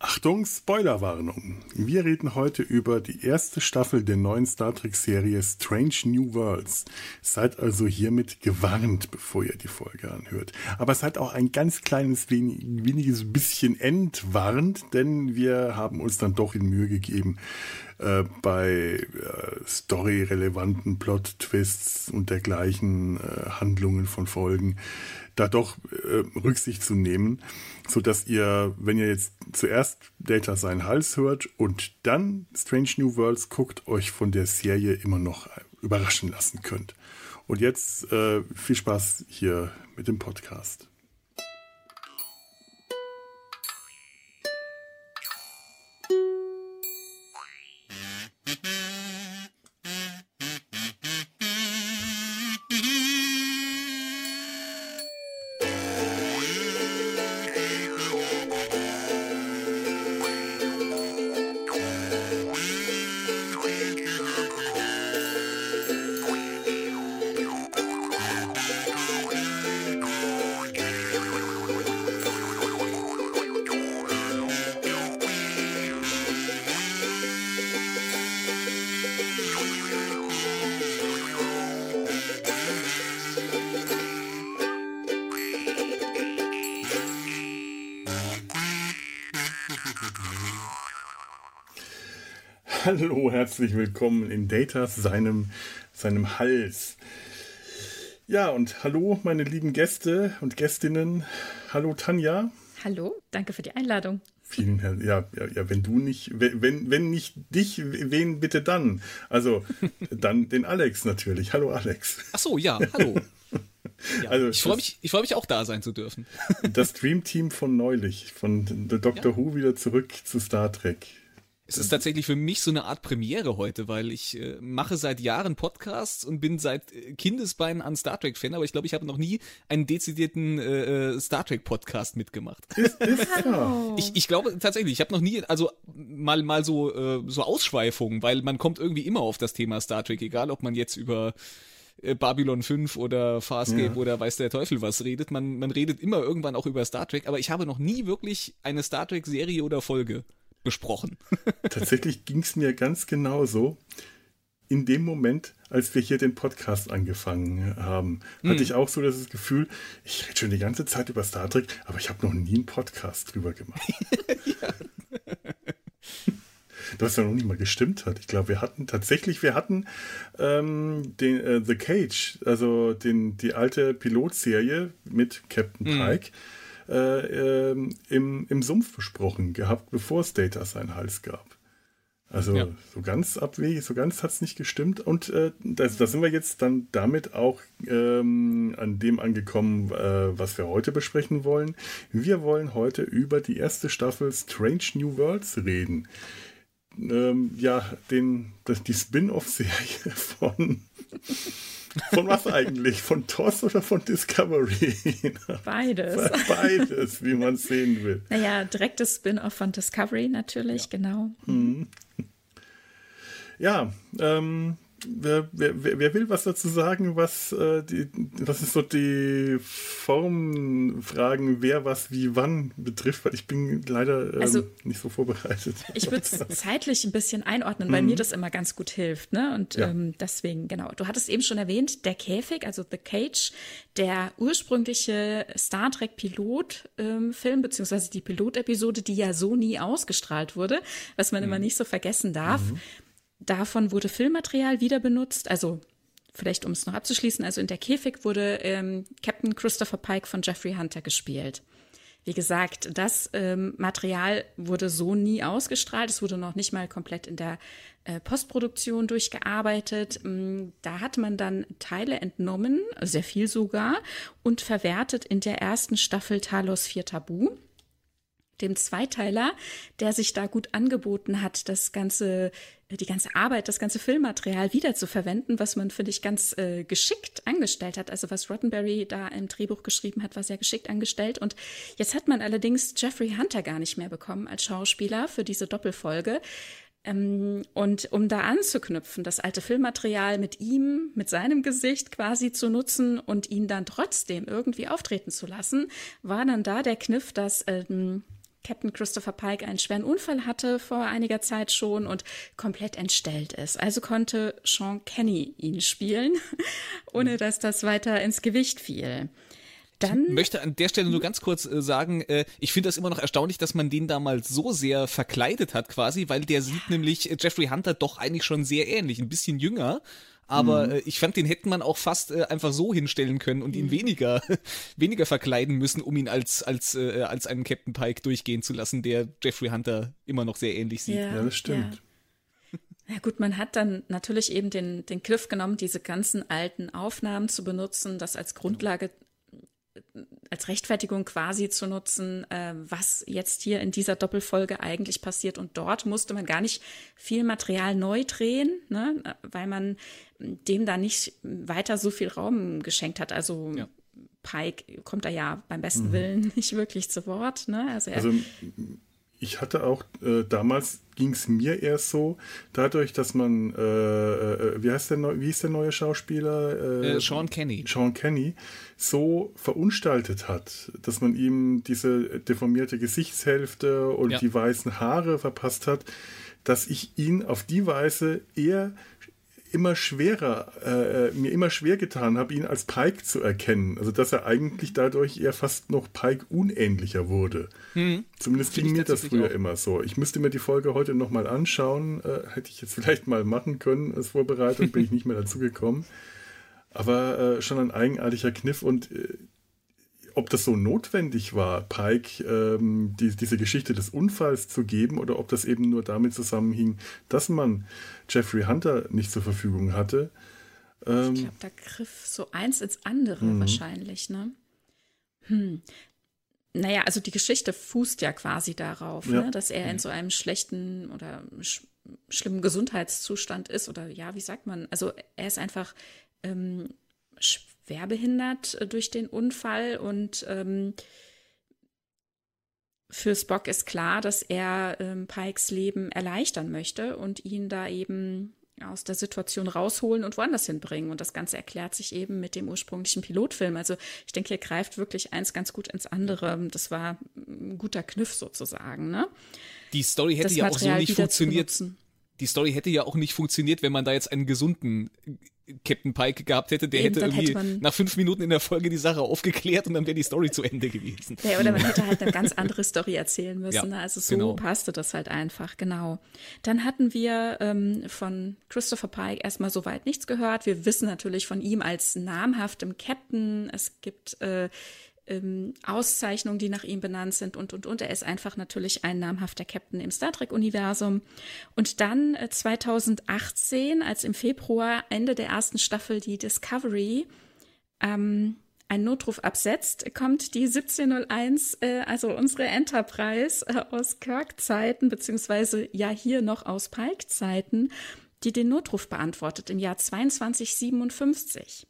Achtung, Spoilerwarnung. Wir reden heute über die erste Staffel der neuen Star Trek-Serie Strange New Worlds. Seid also hiermit gewarnt, bevor ihr die Folge anhört. Aber seid auch ein ganz kleines wenig, weniges bisschen entwarnt, denn wir haben uns dann doch in Mühe gegeben, äh, bei äh, story-relevanten Plot-Twists und dergleichen äh, Handlungen von Folgen da doch äh, Rücksicht zu nehmen, so dass ihr, wenn ihr jetzt zuerst Data seinen Hals hört und dann Strange New Worlds guckt, euch von der Serie immer noch überraschen lassen könnt. Und jetzt äh, viel Spaß hier mit dem Podcast. Hallo, herzlich willkommen in Datas, seinem, seinem Hals. Ja, und hallo, meine lieben Gäste und Gästinnen. Hallo, Tanja. Hallo, danke für die Einladung. Vielen Dank. Ja, ja, ja, wenn du nicht, wenn, wenn nicht dich, wen bitte dann? Also, dann den Alex natürlich. Hallo, Alex. Ach so, ja, hallo. Ja, also, ich freue mich, freu mich auch da sein zu dürfen. Das Dream-Team von neulich, von Dr. Ja. Who wieder zurück zu Star Trek. Es ist tatsächlich für mich so eine Art Premiere heute, weil ich äh, mache seit Jahren Podcasts und bin seit äh, Kindesbeinen an Star Trek Fan, aber ich glaube, ich habe noch nie einen dezidierten äh, äh Star Trek Podcast mitgemacht. Ich, ich glaube tatsächlich, ich habe noch nie, also mal mal so äh, so Ausschweifungen, weil man kommt irgendwie immer auf das Thema Star Trek, egal ob man jetzt über äh, Babylon 5 oder Farscape ja. oder weiß der Teufel was redet. Man, man redet immer irgendwann auch über Star Trek, aber ich habe noch nie wirklich eine Star Trek Serie oder Folge besprochen. Tatsächlich ging es mir ganz genauso. In dem Moment, als wir hier den Podcast angefangen haben, hm. hatte ich auch so das Gefühl, ich rede schon die ganze Zeit über Star Trek, aber ich habe noch nie einen Podcast drüber gemacht. ja. was ja noch nicht mal gestimmt hat. Ich glaube, wir hatten tatsächlich, wir hatten ähm, den äh, The Cage, also den, die alte Pilotserie mit Captain hm. Pike äh, ähm, im, im Sumpf besprochen gehabt, bevor es Data seinen Hals gab. Also ja. so ganz abwegig, so ganz hat es nicht gestimmt. Und äh, da, da, sind wir jetzt dann damit auch ähm, an dem angekommen, äh, was wir heute besprechen wollen. Wir wollen heute über die erste Staffel Strange New Worlds reden. Ähm, ja, den, das, die Spin-off-Serie von von was eigentlich? Von TOS oder von Discovery? Beides. Beides, wie man es sehen will. Naja, direktes Spin-off von Discovery natürlich, ja. genau. Mhm. Ja, ähm, Wer, wer, wer, will was dazu sagen, was, äh, die, was ist so die Formfragen, wer was wie wann betrifft? Weil ich bin leider ähm, also, nicht so vorbereitet. Ich würde es zeitlich ein bisschen einordnen, weil mhm. mir das immer ganz gut hilft. Ne? Und ja. ähm, deswegen, genau. Du hattest eben schon erwähnt, der Käfig, also The Cage, der ursprüngliche Star Trek Pilot-Film, ähm, beziehungsweise die Pilotepisode, die ja so nie ausgestrahlt wurde, was man mhm. immer nicht so vergessen darf. Mhm Davon wurde Filmmaterial wieder benutzt, also vielleicht um es noch abzuschließen, also in der Käfig wurde ähm, Captain Christopher Pike von Jeffrey Hunter gespielt. Wie gesagt, das ähm, Material wurde so nie ausgestrahlt. Es wurde noch nicht mal komplett in der äh, Postproduktion durchgearbeitet. Ähm, da hat man dann Teile entnommen, sehr viel sogar, und verwertet in der ersten Staffel Talos 4 Tabu dem Zweiteiler, der sich da gut angeboten hat, das ganze, die ganze Arbeit, das ganze Filmmaterial wieder zu verwenden, was man, finde ich, ganz äh, geschickt angestellt hat. Also was Rottenberry da im Drehbuch geschrieben hat, war sehr geschickt angestellt. Und jetzt hat man allerdings Jeffrey Hunter gar nicht mehr bekommen als Schauspieler für diese Doppelfolge. Ähm, und um da anzuknüpfen, das alte Filmmaterial mit ihm, mit seinem Gesicht quasi zu nutzen und ihn dann trotzdem irgendwie auftreten zu lassen, war dann da der Kniff, dass ähm, Captain Christopher Pike einen schweren Unfall hatte vor einiger Zeit schon und komplett entstellt ist. Also konnte Sean Kenny ihn spielen, ohne dass das weiter ins Gewicht fiel. Dann, ich möchte an der Stelle nur ganz kurz äh, sagen, äh, ich finde das immer noch erstaunlich, dass man den damals so sehr verkleidet hat quasi, weil der sieht nämlich äh, Jeffrey Hunter doch eigentlich schon sehr ähnlich, ein bisschen jünger. Aber mhm. äh, ich fand, den hätte man auch fast äh, einfach so hinstellen können und ihn mhm. weniger, weniger verkleiden müssen, um ihn als, als, äh, als einen Captain Pike durchgehen zu lassen, der Jeffrey Hunter immer noch sehr ähnlich sieht. Ja, ja das stimmt. Ja. Ja gut, man hat dann natürlich eben den, den Griff genommen, diese ganzen alten Aufnahmen zu benutzen, das als Grundlage als Rechtfertigung quasi zu nutzen, äh, was jetzt hier in dieser Doppelfolge eigentlich passiert. Und dort musste man gar nicht viel Material neu drehen, ne, weil man dem da nicht weiter so viel Raum geschenkt hat. Also ja. Pike kommt da ja beim besten mhm. Willen nicht wirklich zu Wort. Ne? Also, also ich hatte auch äh, damals ging es mir eher so, dadurch, dass man, äh, äh, wie heißt der neu, wie ist der neue Schauspieler? Äh, äh, Sean Kenny. Sean Kenny so verunstaltet hat, dass man ihm diese deformierte Gesichtshälfte und ja. die weißen Haare verpasst hat, dass ich ihn auf die Weise eher immer schwerer, äh, mir immer schwer getan habe, ihn als Pike zu erkennen. Also dass er eigentlich dadurch eher fast noch Pike unähnlicher wurde. Hm. Zumindest ging mir das früher auch. immer so. Ich müsste mir die Folge heute nochmal anschauen. Äh, hätte ich jetzt vielleicht mal machen können als Vorbereitung, bin ich nicht mehr dazu gekommen. Aber äh, schon ein eigenartiger Kniff und äh, ob das so notwendig war, Pike ähm, die, diese Geschichte des Unfalls zu geben oder ob das eben nur damit zusammenhing, dass man Jeffrey Hunter nicht zur Verfügung hatte. Ähm, ich glaube, da griff so eins ins andere mhm. wahrscheinlich, ne? Hm. Naja, also die Geschichte fußt ja quasi darauf, ja. ne, dass er in mhm. so einem schlechten oder sch schlimmen Gesundheitszustand ist oder ja, wie sagt man? Also er ist einfach ähm, schwerbehindert äh, durch den Unfall und ähm, für Spock ist klar, dass er ähm, Pikes Leben erleichtern möchte und ihn da eben aus der Situation rausholen und woanders hinbringen. Und das Ganze erklärt sich eben mit dem ursprünglichen Pilotfilm. Also ich denke, hier greift wirklich eins ganz gut ins andere. Das war ein guter Kniff sozusagen. Ne? Die Story hätte das ja Material auch so nicht funktioniert. Die Story hätte ja auch nicht funktioniert, wenn man da jetzt einen gesunden Captain Pike gehabt hätte, der Eben, hätte irgendwie hätte nach fünf Minuten in der Folge die Sache aufgeklärt und dann wäre die Story zu Ende gewesen. Ja, oder man hätte halt eine ganz andere Story erzählen müssen. Ja, ne? also so genau. passte das halt einfach, genau. Dann hatten wir ähm, von Christopher Pike erstmal soweit nichts gehört. Wir wissen natürlich von ihm als namhaftem Captain. Es gibt äh, ähm, Auszeichnungen, die nach ihm benannt sind und, und, und. Er ist einfach natürlich ein namhafter Captain im Star Trek-Universum. Und dann äh, 2018, als im Februar Ende der ersten Staffel die Discovery ähm, einen Notruf absetzt, kommt die 1701, äh, also unsere Enterprise äh, aus Kirk-Zeiten, beziehungsweise ja hier noch aus Pike-Zeiten, die den Notruf beantwortet im Jahr 2257.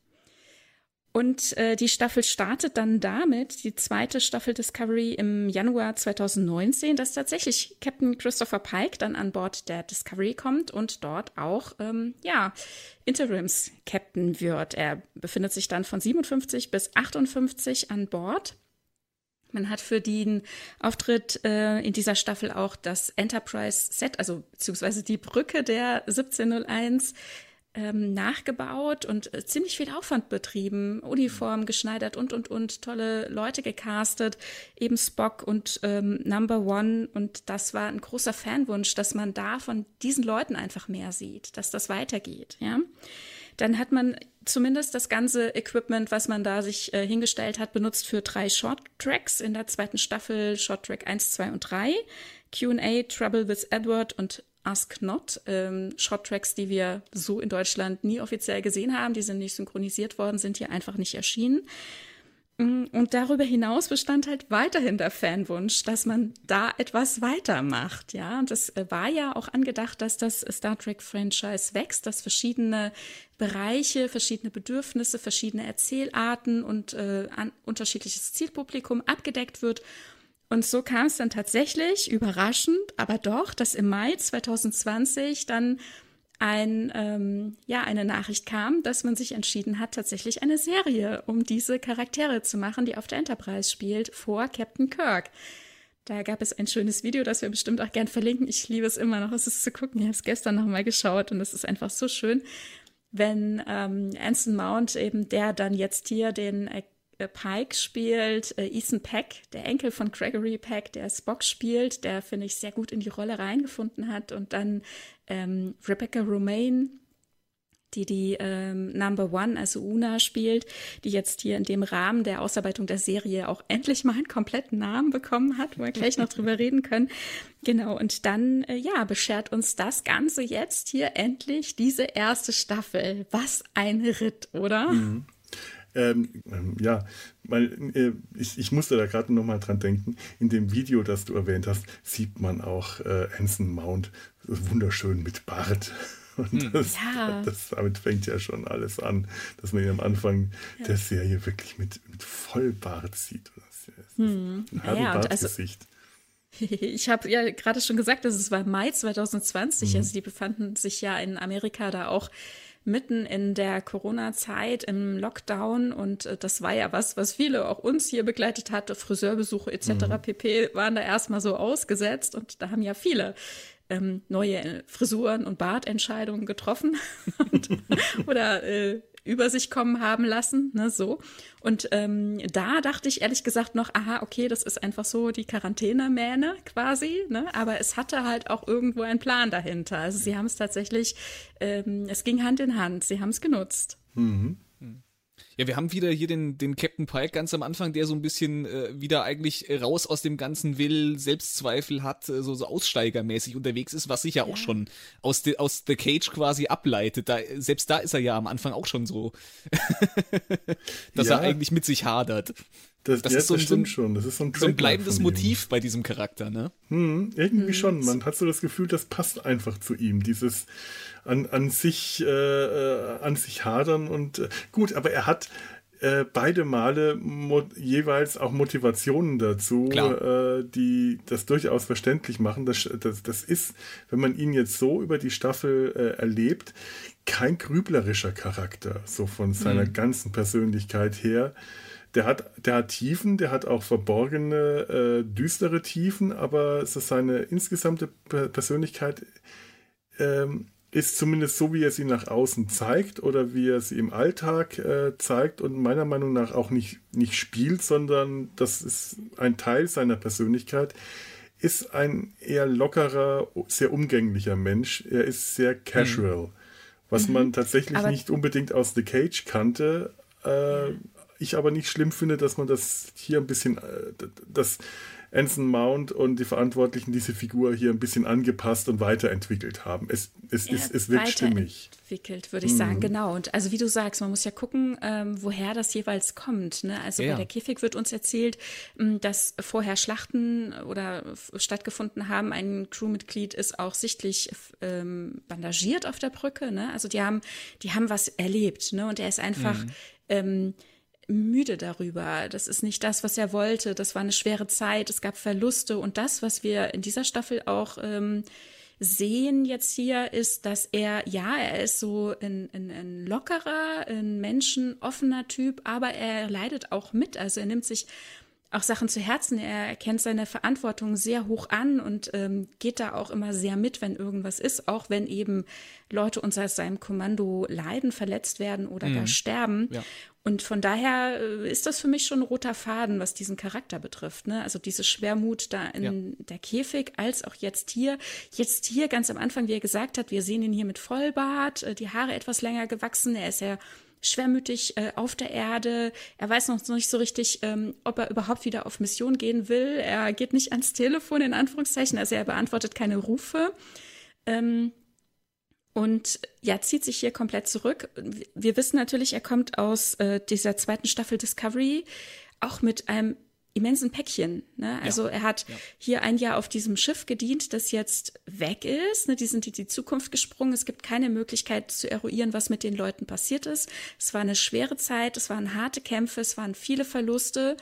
Und äh, die Staffel startet dann damit, die zweite Staffel Discovery im Januar 2019, dass tatsächlich Captain Christopher Pike dann an Bord der Discovery kommt und dort auch, ähm, ja, Interims-Captain wird. Er befindet sich dann von 57 bis 58 an Bord. Man hat für den Auftritt äh, in dieser Staffel auch das Enterprise-Set, also beziehungsweise die Brücke der 1701 ähm, nachgebaut und äh, ziemlich viel Aufwand betrieben, Uniform geschneidert und, und, und, tolle Leute gecastet, eben Spock und ähm, Number One. Und das war ein großer Fanwunsch, dass man da von diesen Leuten einfach mehr sieht, dass das weitergeht, ja. Dann hat man zumindest das ganze Equipment, was man da sich äh, hingestellt hat, benutzt für drei Short Tracks in der zweiten Staffel, Short Track 1, 2 und 3. Q&A, Trouble with Edward und Ask Not, ähm, Short-Tracks, die wir so in Deutschland nie offiziell gesehen haben, die sind nicht synchronisiert worden, sind hier einfach nicht erschienen. Mm, und darüber hinaus bestand halt weiterhin der Fanwunsch, dass man da etwas weitermacht, ja. Und es äh, war ja auch angedacht, dass das Star Trek Franchise wächst, dass verschiedene Bereiche, verschiedene Bedürfnisse, verschiedene Erzählarten und äh, unterschiedliches Zielpublikum abgedeckt wird und so kam es dann tatsächlich, überraschend, aber doch, dass im Mai 2020 dann ein, ähm, ja, eine Nachricht kam, dass man sich entschieden hat, tatsächlich eine Serie um diese Charaktere zu machen, die auf der Enterprise spielt, vor Captain Kirk. Da gab es ein schönes Video, das wir bestimmt auch gern verlinken. Ich liebe es immer noch, es ist zu gucken. Ich habe es gestern noch mal geschaut und es ist einfach so schön, wenn ähm, Anson Mount eben der dann jetzt hier den äh, Pike spielt, äh, Ethan Peck, der Enkel von Gregory Peck, der Spock spielt, der finde ich sehr gut in die Rolle reingefunden hat und dann ähm, Rebecca Romaine die die ähm, Number One, also Una spielt, die jetzt hier in dem Rahmen der Ausarbeitung der Serie auch endlich mal einen kompletten Namen bekommen hat, wo wir gleich noch drüber reden können. Genau, und dann, äh, ja, beschert uns das Ganze jetzt hier endlich diese erste Staffel. Was ein Ritt, oder? Mhm. Ähm, ähm, ja, weil äh, ich, ich musste da gerade noch mal dran denken. In dem Video, das du erwähnt hast, sieht man auch äh, Anson Mount wunderschön mit Bart. Und hm. das, ja. das, damit fängt ja schon alles an, dass man ihn am Anfang ja. der Serie wirklich mit, mit Vollbart sieht. Das ist hm. ein Harry-Bart-Gesicht. Also, ich habe ja gerade schon gesagt, dass es war Mai 2020, mhm. also die befanden sich ja in Amerika da auch mitten in der Corona-Zeit im Lockdown und äh, das war ja was, was viele auch uns hier begleitet hatte, Friseurbesuche etc. Mhm. pp. waren da erstmal so ausgesetzt und da haben ja viele ähm, neue Frisuren und Bartentscheidungen getroffen und, oder äh, über sich kommen haben lassen, ne, so. Und ähm, da dachte ich ehrlich gesagt noch, aha, okay, das ist einfach so die Quarantänemähne quasi, ne, aber es hatte halt auch irgendwo einen Plan dahinter. Also sie haben es tatsächlich, ähm, es ging Hand in Hand, sie haben es genutzt. Mhm. Ja, wir haben wieder hier den, den Captain Pike ganz am Anfang, der so ein bisschen äh, wieder eigentlich raus aus dem Ganzen will, Selbstzweifel hat, äh, so, so aussteigermäßig unterwegs ist, was sich ja, ja. auch schon aus, de, aus The Cage quasi ableitet. Da, selbst da ist er ja am Anfang auch schon so, dass ja. er eigentlich mit sich hadert. Das, das, ja, ist so, das stimmt schon. Das ist so ein, so ein bleibendes Motiv bei diesem Charakter, ne? Hm, irgendwie hm. schon. Man hat so das Gefühl, das passt einfach zu ihm. Dieses an, an sich, äh, äh, an sich hadern und äh, gut, aber er hat äh, beide Male jeweils auch Motivationen dazu, äh, die das durchaus verständlich machen. Das, das, das ist, wenn man ihn jetzt so über die Staffel äh, erlebt, kein grüblerischer Charakter, so von seiner mhm. ganzen Persönlichkeit her der hat, der hat Tiefen, der hat auch verborgene, äh, düstere Tiefen, aber so seine insgesamte Persönlichkeit ähm, ist zumindest so, wie er sie nach außen zeigt oder wie er sie im Alltag äh, zeigt und meiner Meinung nach auch nicht, nicht spielt, sondern das ist ein Teil seiner Persönlichkeit, ist ein eher lockerer, sehr umgänglicher Mensch. Er ist sehr casual, mhm. was man tatsächlich aber nicht unbedingt aus The Cage kannte. Äh, ich aber nicht schlimm finde, dass man das hier ein bisschen, äh, das Anson Mount und die Verantwortlichen diese Figur hier ein bisschen angepasst und weiterentwickelt haben. Es, es, ja, ist, es wirkt stimmig. Entwickelt, würde ich mhm. sagen, genau. Und also wie du sagst, man muss ja gucken, ähm, woher das jeweils kommt. Ne? Also ja. bei der Käfig wird uns erzählt, ähm, dass vorher Schlachten oder stattgefunden haben. Ein Crewmitglied ist auch sichtlich ähm, bandagiert auf der Brücke. Ne? Also die haben, die haben was erlebt. Ne? Und er ist einfach mhm. ähm, müde darüber. Das ist nicht das, was er wollte. Das war eine schwere Zeit. Es gab Verluste. Und das, was wir in dieser Staffel auch ähm, sehen jetzt hier, ist, dass er, ja, er ist so ein, ein, ein lockerer, ein menschenoffener Typ, aber er leidet auch mit. Also er nimmt sich auch Sachen zu Herzen. Er erkennt seine Verantwortung sehr hoch an und ähm, geht da auch immer sehr mit, wenn irgendwas ist, auch wenn eben Leute unter seinem Kommando leiden, verletzt werden oder mhm. gar sterben. Ja. Und von daher äh, ist das für mich schon ein roter Faden, was diesen Charakter betrifft. Ne? Also diese Schwermut da in ja. der Käfig, als auch jetzt hier. Jetzt hier ganz am Anfang, wie er gesagt hat, wir sehen ihn hier mit Vollbart, äh, die Haare etwas länger gewachsen. Er ist ja schwermütig äh, auf der Erde. Er weiß noch nicht so richtig, ähm, ob er überhaupt wieder auf Mission gehen will. Er geht nicht ans Telefon, in Anführungszeichen. Also er beantwortet keine Rufe. Ähm, und ja, zieht sich hier komplett zurück. Wir wissen natürlich, er kommt aus äh, dieser zweiten Staffel Discovery auch mit einem immensen Päckchen. Ne? Also ja, er hat ja. hier ein Jahr auf diesem Schiff gedient, das jetzt weg ist. Ne? Die sind in die Zukunft gesprungen. Es gibt keine Möglichkeit zu eruieren, was mit den Leuten passiert ist. Es war eine schwere Zeit, es waren harte Kämpfe, es waren viele Verluste.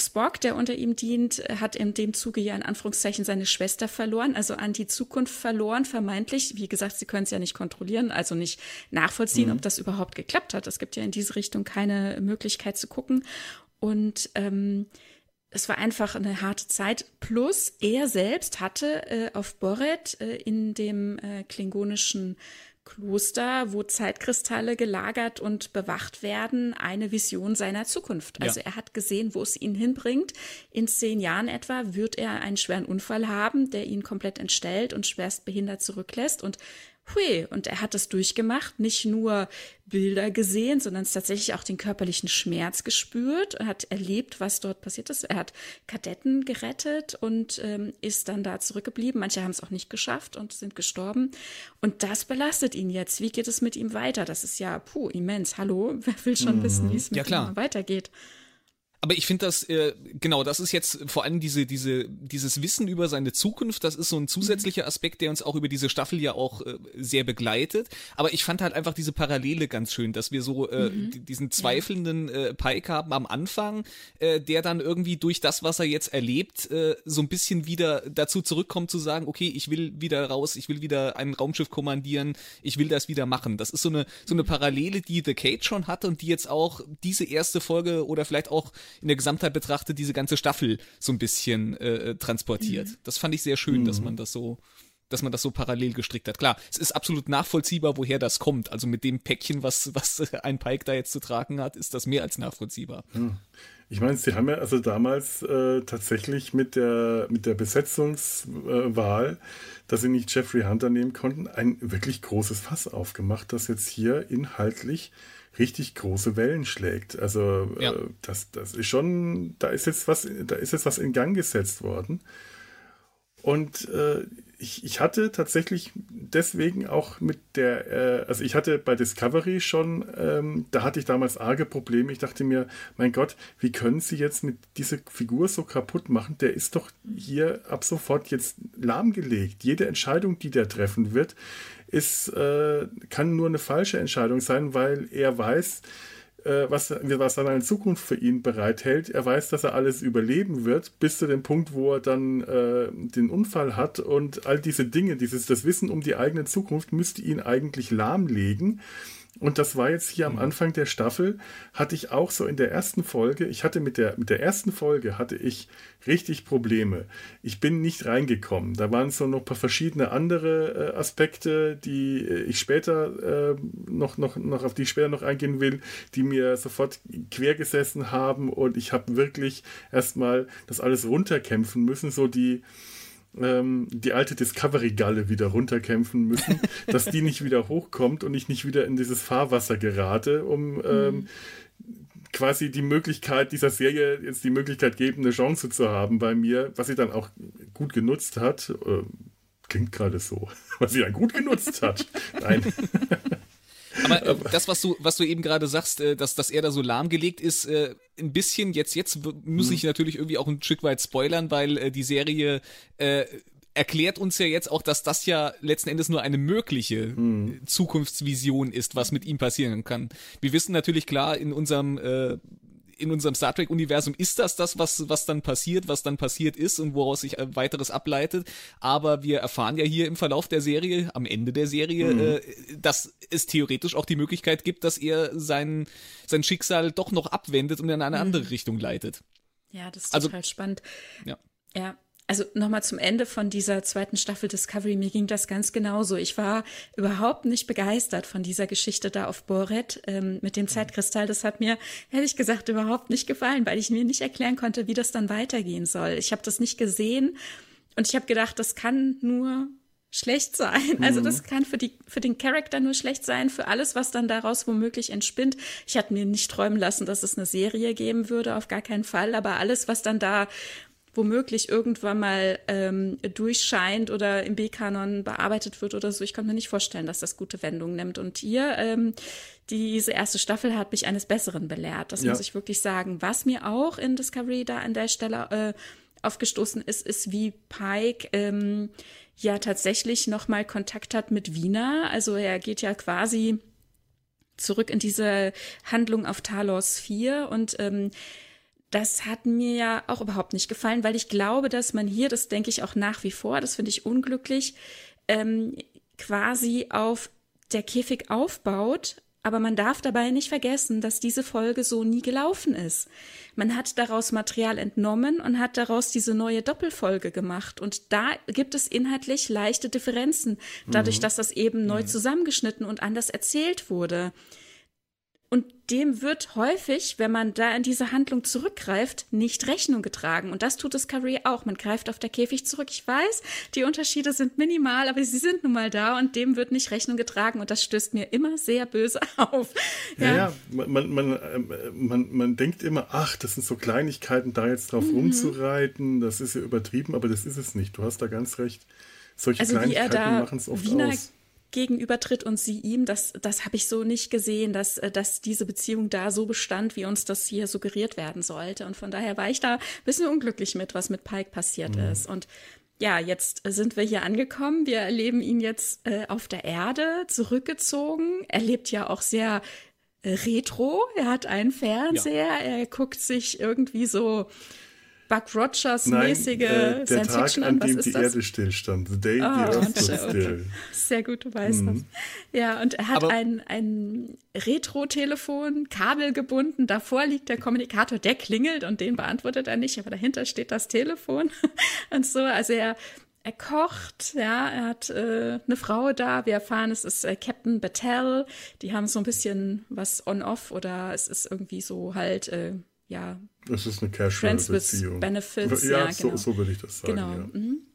Spock, der unter ihm dient, hat in dem Zuge ja in Anführungszeichen seine Schwester verloren, also an die Zukunft verloren, vermeintlich. Wie gesagt, sie können es ja nicht kontrollieren, also nicht nachvollziehen, mhm. ob das überhaupt geklappt hat. Es gibt ja in diese Richtung keine Möglichkeit zu gucken. Und ähm, es war einfach eine harte Zeit. Plus, er selbst hatte äh, auf Boret äh, in dem äh, klingonischen Kloster, wo Zeitkristalle gelagert und bewacht werden, eine Vision seiner Zukunft. Also ja. er hat gesehen, wo es ihn hinbringt. In zehn Jahren etwa wird er einen schweren Unfall haben, der ihn komplett entstellt und schwerst behindert zurücklässt. Und hui, und er hat es durchgemacht, nicht nur Bilder gesehen, sondern es tatsächlich auch den körperlichen Schmerz gespürt, er hat erlebt, was dort passiert ist. Er hat Kadetten gerettet und ähm, ist dann da zurückgeblieben. Manche haben es auch nicht geschafft und sind gestorben. Und das belastet ihn jetzt. Wie geht es mit ihm weiter? Das ist ja, puh, immens. Hallo, wer will schon mhm. wissen, wie es mit ja, ihm weitergeht? Aber ich finde das, äh, genau, das ist jetzt vor allem diese, diese, dieses Wissen über seine Zukunft, das ist so ein zusätzlicher Aspekt, der uns auch über diese Staffel ja auch äh, sehr begleitet. Aber ich fand halt einfach diese Parallele ganz schön, dass wir so äh, mhm. diesen zweifelnden äh, Pike haben am Anfang, äh, der dann irgendwie durch das, was er jetzt erlebt, äh, so ein bisschen wieder dazu zurückkommt zu sagen, okay, ich will wieder raus, ich will wieder ein Raumschiff kommandieren, ich will das wieder machen. Das ist so eine, so eine Parallele, die The Cage schon hatte und die jetzt auch diese erste Folge oder vielleicht auch in der Gesamtheit betrachtet diese ganze Staffel so ein bisschen äh, transportiert. Mhm. Das fand ich sehr schön, mhm. dass man das so dass man das so parallel gestrickt hat. Klar, es ist absolut nachvollziehbar, woher das kommt. Also mit dem Päckchen, was, was ein Pike da jetzt zu tragen hat, ist das mehr als nachvollziehbar. Ich meine, sie haben ja also damals äh, tatsächlich mit der, mit der Besetzungswahl, äh, dass sie nicht Jeffrey Hunter nehmen konnten, ein wirklich großes Fass aufgemacht, das jetzt hier inhaltlich richtig große Wellen schlägt. Also ja. äh, das, das ist schon, da ist jetzt was, da ist jetzt was in Gang gesetzt worden. Und äh, ich, ich hatte tatsächlich deswegen auch mit der, äh, also ich hatte bei Discovery schon, ähm, da hatte ich damals arge Probleme. Ich dachte mir, mein Gott, wie können sie jetzt mit dieser Figur so kaputt machen? Der ist doch hier ab sofort jetzt lahmgelegt. Jede Entscheidung, die der treffen wird, ist, äh, kann nur eine falsche Entscheidung sein, weil er weiß, äh, was, was dann eine Zukunft für ihn bereithält. Er weiß, dass er alles überleben wird, bis zu dem Punkt, wo er dann äh, den Unfall hat und all diese Dinge, dieses, das Wissen um die eigene Zukunft müsste ihn eigentlich lahmlegen. Und das war jetzt hier am mhm. Anfang der Staffel, hatte ich auch so in der ersten Folge, ich hatte mit der, mit der ersten Folge hatte ich richtig Probleme. Ich bin nicht reingekommen. Da waren so noch ein paar verschiedene andere äh, Aspekte, die äh, ich später äh, noch, noch, noch, auf die ich später noch eingehen will, die mir sofort quer gesessen haben und ich habe wirklich erstmal das alles runterkämpfen müssen, so die, ähm, die alte Discovery-Galle wieder runterkämpfen müssen, dass die nicht wieder hochkommt und ich nicht wieder in dieses Fahrwasser gerate, um ähm, mhm. quasi die Möglichkeit dieser Serie jetzt die Möglichkeit geben, eine Chance zu haben bei mir, was sie dann auch gut genutzt hat. Äh, klingt gerade so, was sie dann gut genutzt hat. Nein. Äh, das, was du, was du eben gerade sagst, äh, dass, dass er da so lahmgelegt ist, äh, ein bisschen, jetzt, jetzt muss ich mhm. natürlich irgendwie auch ein Stück weit spoilern, weil die Serie äh, erklärt uns ja jetzt auch, dass das ja letzten Endes nur eine mögliche hm. Zukunftsvision ist, was mit ihm passieren kann. Wir wissen natürlich klar in unserem äh, in unserem Star Trek-Universum ist das das, was, was dann passiert, was dann passiert ist und woraus sich äh, weiteres ableitet. Aber wir erfahren ja hier im Verlauf der Serie, am Ende der Serie, mhm. äh, dass es theoretisch auch die Möglichkeit gibt, dass er sein, sein Schicksal doch noch abwendet und in eine mhm. andere Richtung leitet. Ja, das ist also, total spannend. Ja. Ja, also nochmal zum Ende von dieser zweiten Staffel Discovery, mir ging das ganz genauso. Ich war überhaupt nicht begeistert von dieser Geschichte da auf Boret ähm, mit dem Zeitkristall. Das hat mir ehrlich gesagt überhaupt nicht gefallen, weil ich mir nicht erklären konnte, wie das dann weitergehen soll. Ich habe das nicht gesehen und ich habe gedacht, das kann nur schlecht sein. Also das mhm. kann für die für den Charakter nur schlecht sein, für alles, was dann daraus womöglich entspinnt. Ich hatte mir nicht träumen lassen, dass es eine Serie geben würde, auf gar keinen Fall. Aber alles, was dann da womöglich irgendwann mal ähm, durchscheint oder im B-Kanon bearbeitet wird oder so. Ich konnte mir nicht vorstellen, dass das gute Wendungen nimmt. Und hier, ähm, diese erste Staffel hat mich eines Besseren belehrt. Das ja. muss ich wirklich sagen. Was mir auch in Discovery da an der Stelle äh, aufgestoßen ist, ist, wie Pike ähm, ja tatsächlich nochmal Kontakt hat mit Wiener. Also er geht ja quasi zurück in diese Handlung auf Talos 4 und ähm, das hat mir ja auch überhaupt nicht gefallen, weil ich glaube, dass man hier, das denke ich auch nach wie vor, das finde ich unglücklich, ähm, quasi auf der Käfig aufbaut aber man darf dabei nicht vergessen, dass diese Folge so nie gelaufen ist. Man hat daraus Material entnommen und hat daraus diese neue Doppelfolge gemacht. Und da gibt es inhaltlich leichte Differenzen, dadurch, mhm. dass das eben neu mhm. zusammengeschnitten und anders erzählt wurde. Und dem wird häufig, wenn man da in diese Handlung zurückgreift, nicht Rechnung getragen. Und das tut Discovery auch. Man greift auf der Käfig zurück. Ich weiß, die Unterschiede sind minimal, aber sie sind nun mal da und dem wird nicht Rechnung getragen. Und das stößt mir immer sehr böse auf. Ja, ja, ja man, man, man, man denkt immer, ach, das sind so Kleinigkeiten, da jetzt drauf mhm. rumzureiten, das ist ja übertrieben, aber das ist es nicht. Du hast da ganz recht. Solche also Kleinigkeiten machen es oft Wiener aus gegenübertritt und sie ihm, das, das habe ich so nicht gesehen, dass, äh, dass diese Beziehung da so bestand, wie uns das hier suggeriert werden sollte. Und von daher war ich da ein bisschen unglücklich mit, was mit Pike passiert mhm. ist. Und ja, jetzt sind wir hier angekommen. Wir erleben ihn jetzt äh, auf der Erde zurückgezogen. Er lebt ja auch sehr äh, retro. Er hat einen Fernseher. Ja. Er guckt sich irgendwie so Buck Rogers-mäßige äh, Science Tag, Fiction an. Was ist die das? Erde stillstand. The day oh, the Earth stood still. Sehr gut, du weißt mhm. das. Ja, und er hat Aber ein, ein Retro-Telefon, kabelgebunden. Davor liegt der Kommunikator, der klingelt und den beantwortet er nicht, aber dahinter steht das Telefon und so. Also er er kocht, ja, er hat äh, eine Frau da. Wir erfahren, es ist äh, Captain Battelle. Die haben so ein bisschen was on-off oder es ist irgendwie so halt, äh, ja, es ist eine Casual-Beziehung. Benefits, ja, ja genau. so, so würde ich das sagen. Genau. Ja. Mhm.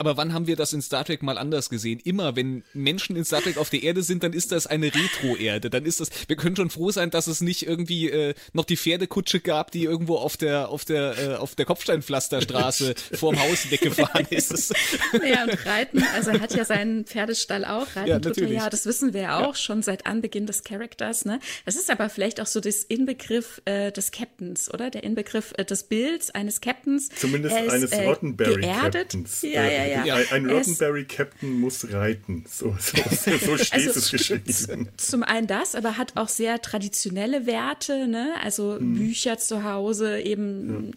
Aber wann haben wir das in Star Trek mal anders gesehen? Immer, wenn Menschen in Star Trek auf der Erde sind, dann ist das eine Retro-Erde. Dann ist das, wir können schon froh sein, dass es nicht irgendwie äh, noch die Pferdekutsche gab, die irgendwo auf der, auf der, äh, auf der Kopfsteinpflasterstraße vorm Haus weggefahren ist. ja, und Reiten, also er hat ja seinen Pferdestall auch. Reiten ja, tut er ja, das wissen wir ja auch ja. schon seit Anbeginn des Charakters, ne? Das ist aber vielleicht auch so das Inbegriff äh, des Captains, oder? Der Inbegriff äh, des Bilds eines Captains. Zumindest ist, eines äh, Roddenberry-Captains. Ja, ja, ja ja. Ein, ein Roddenberry-Captain muss reiten. So, so, so steht also, es geschrieben. Zum einen das, aber hat auch sehr traditionelle Werte, ne? Also hm. Bücher zu Hause, eben ja.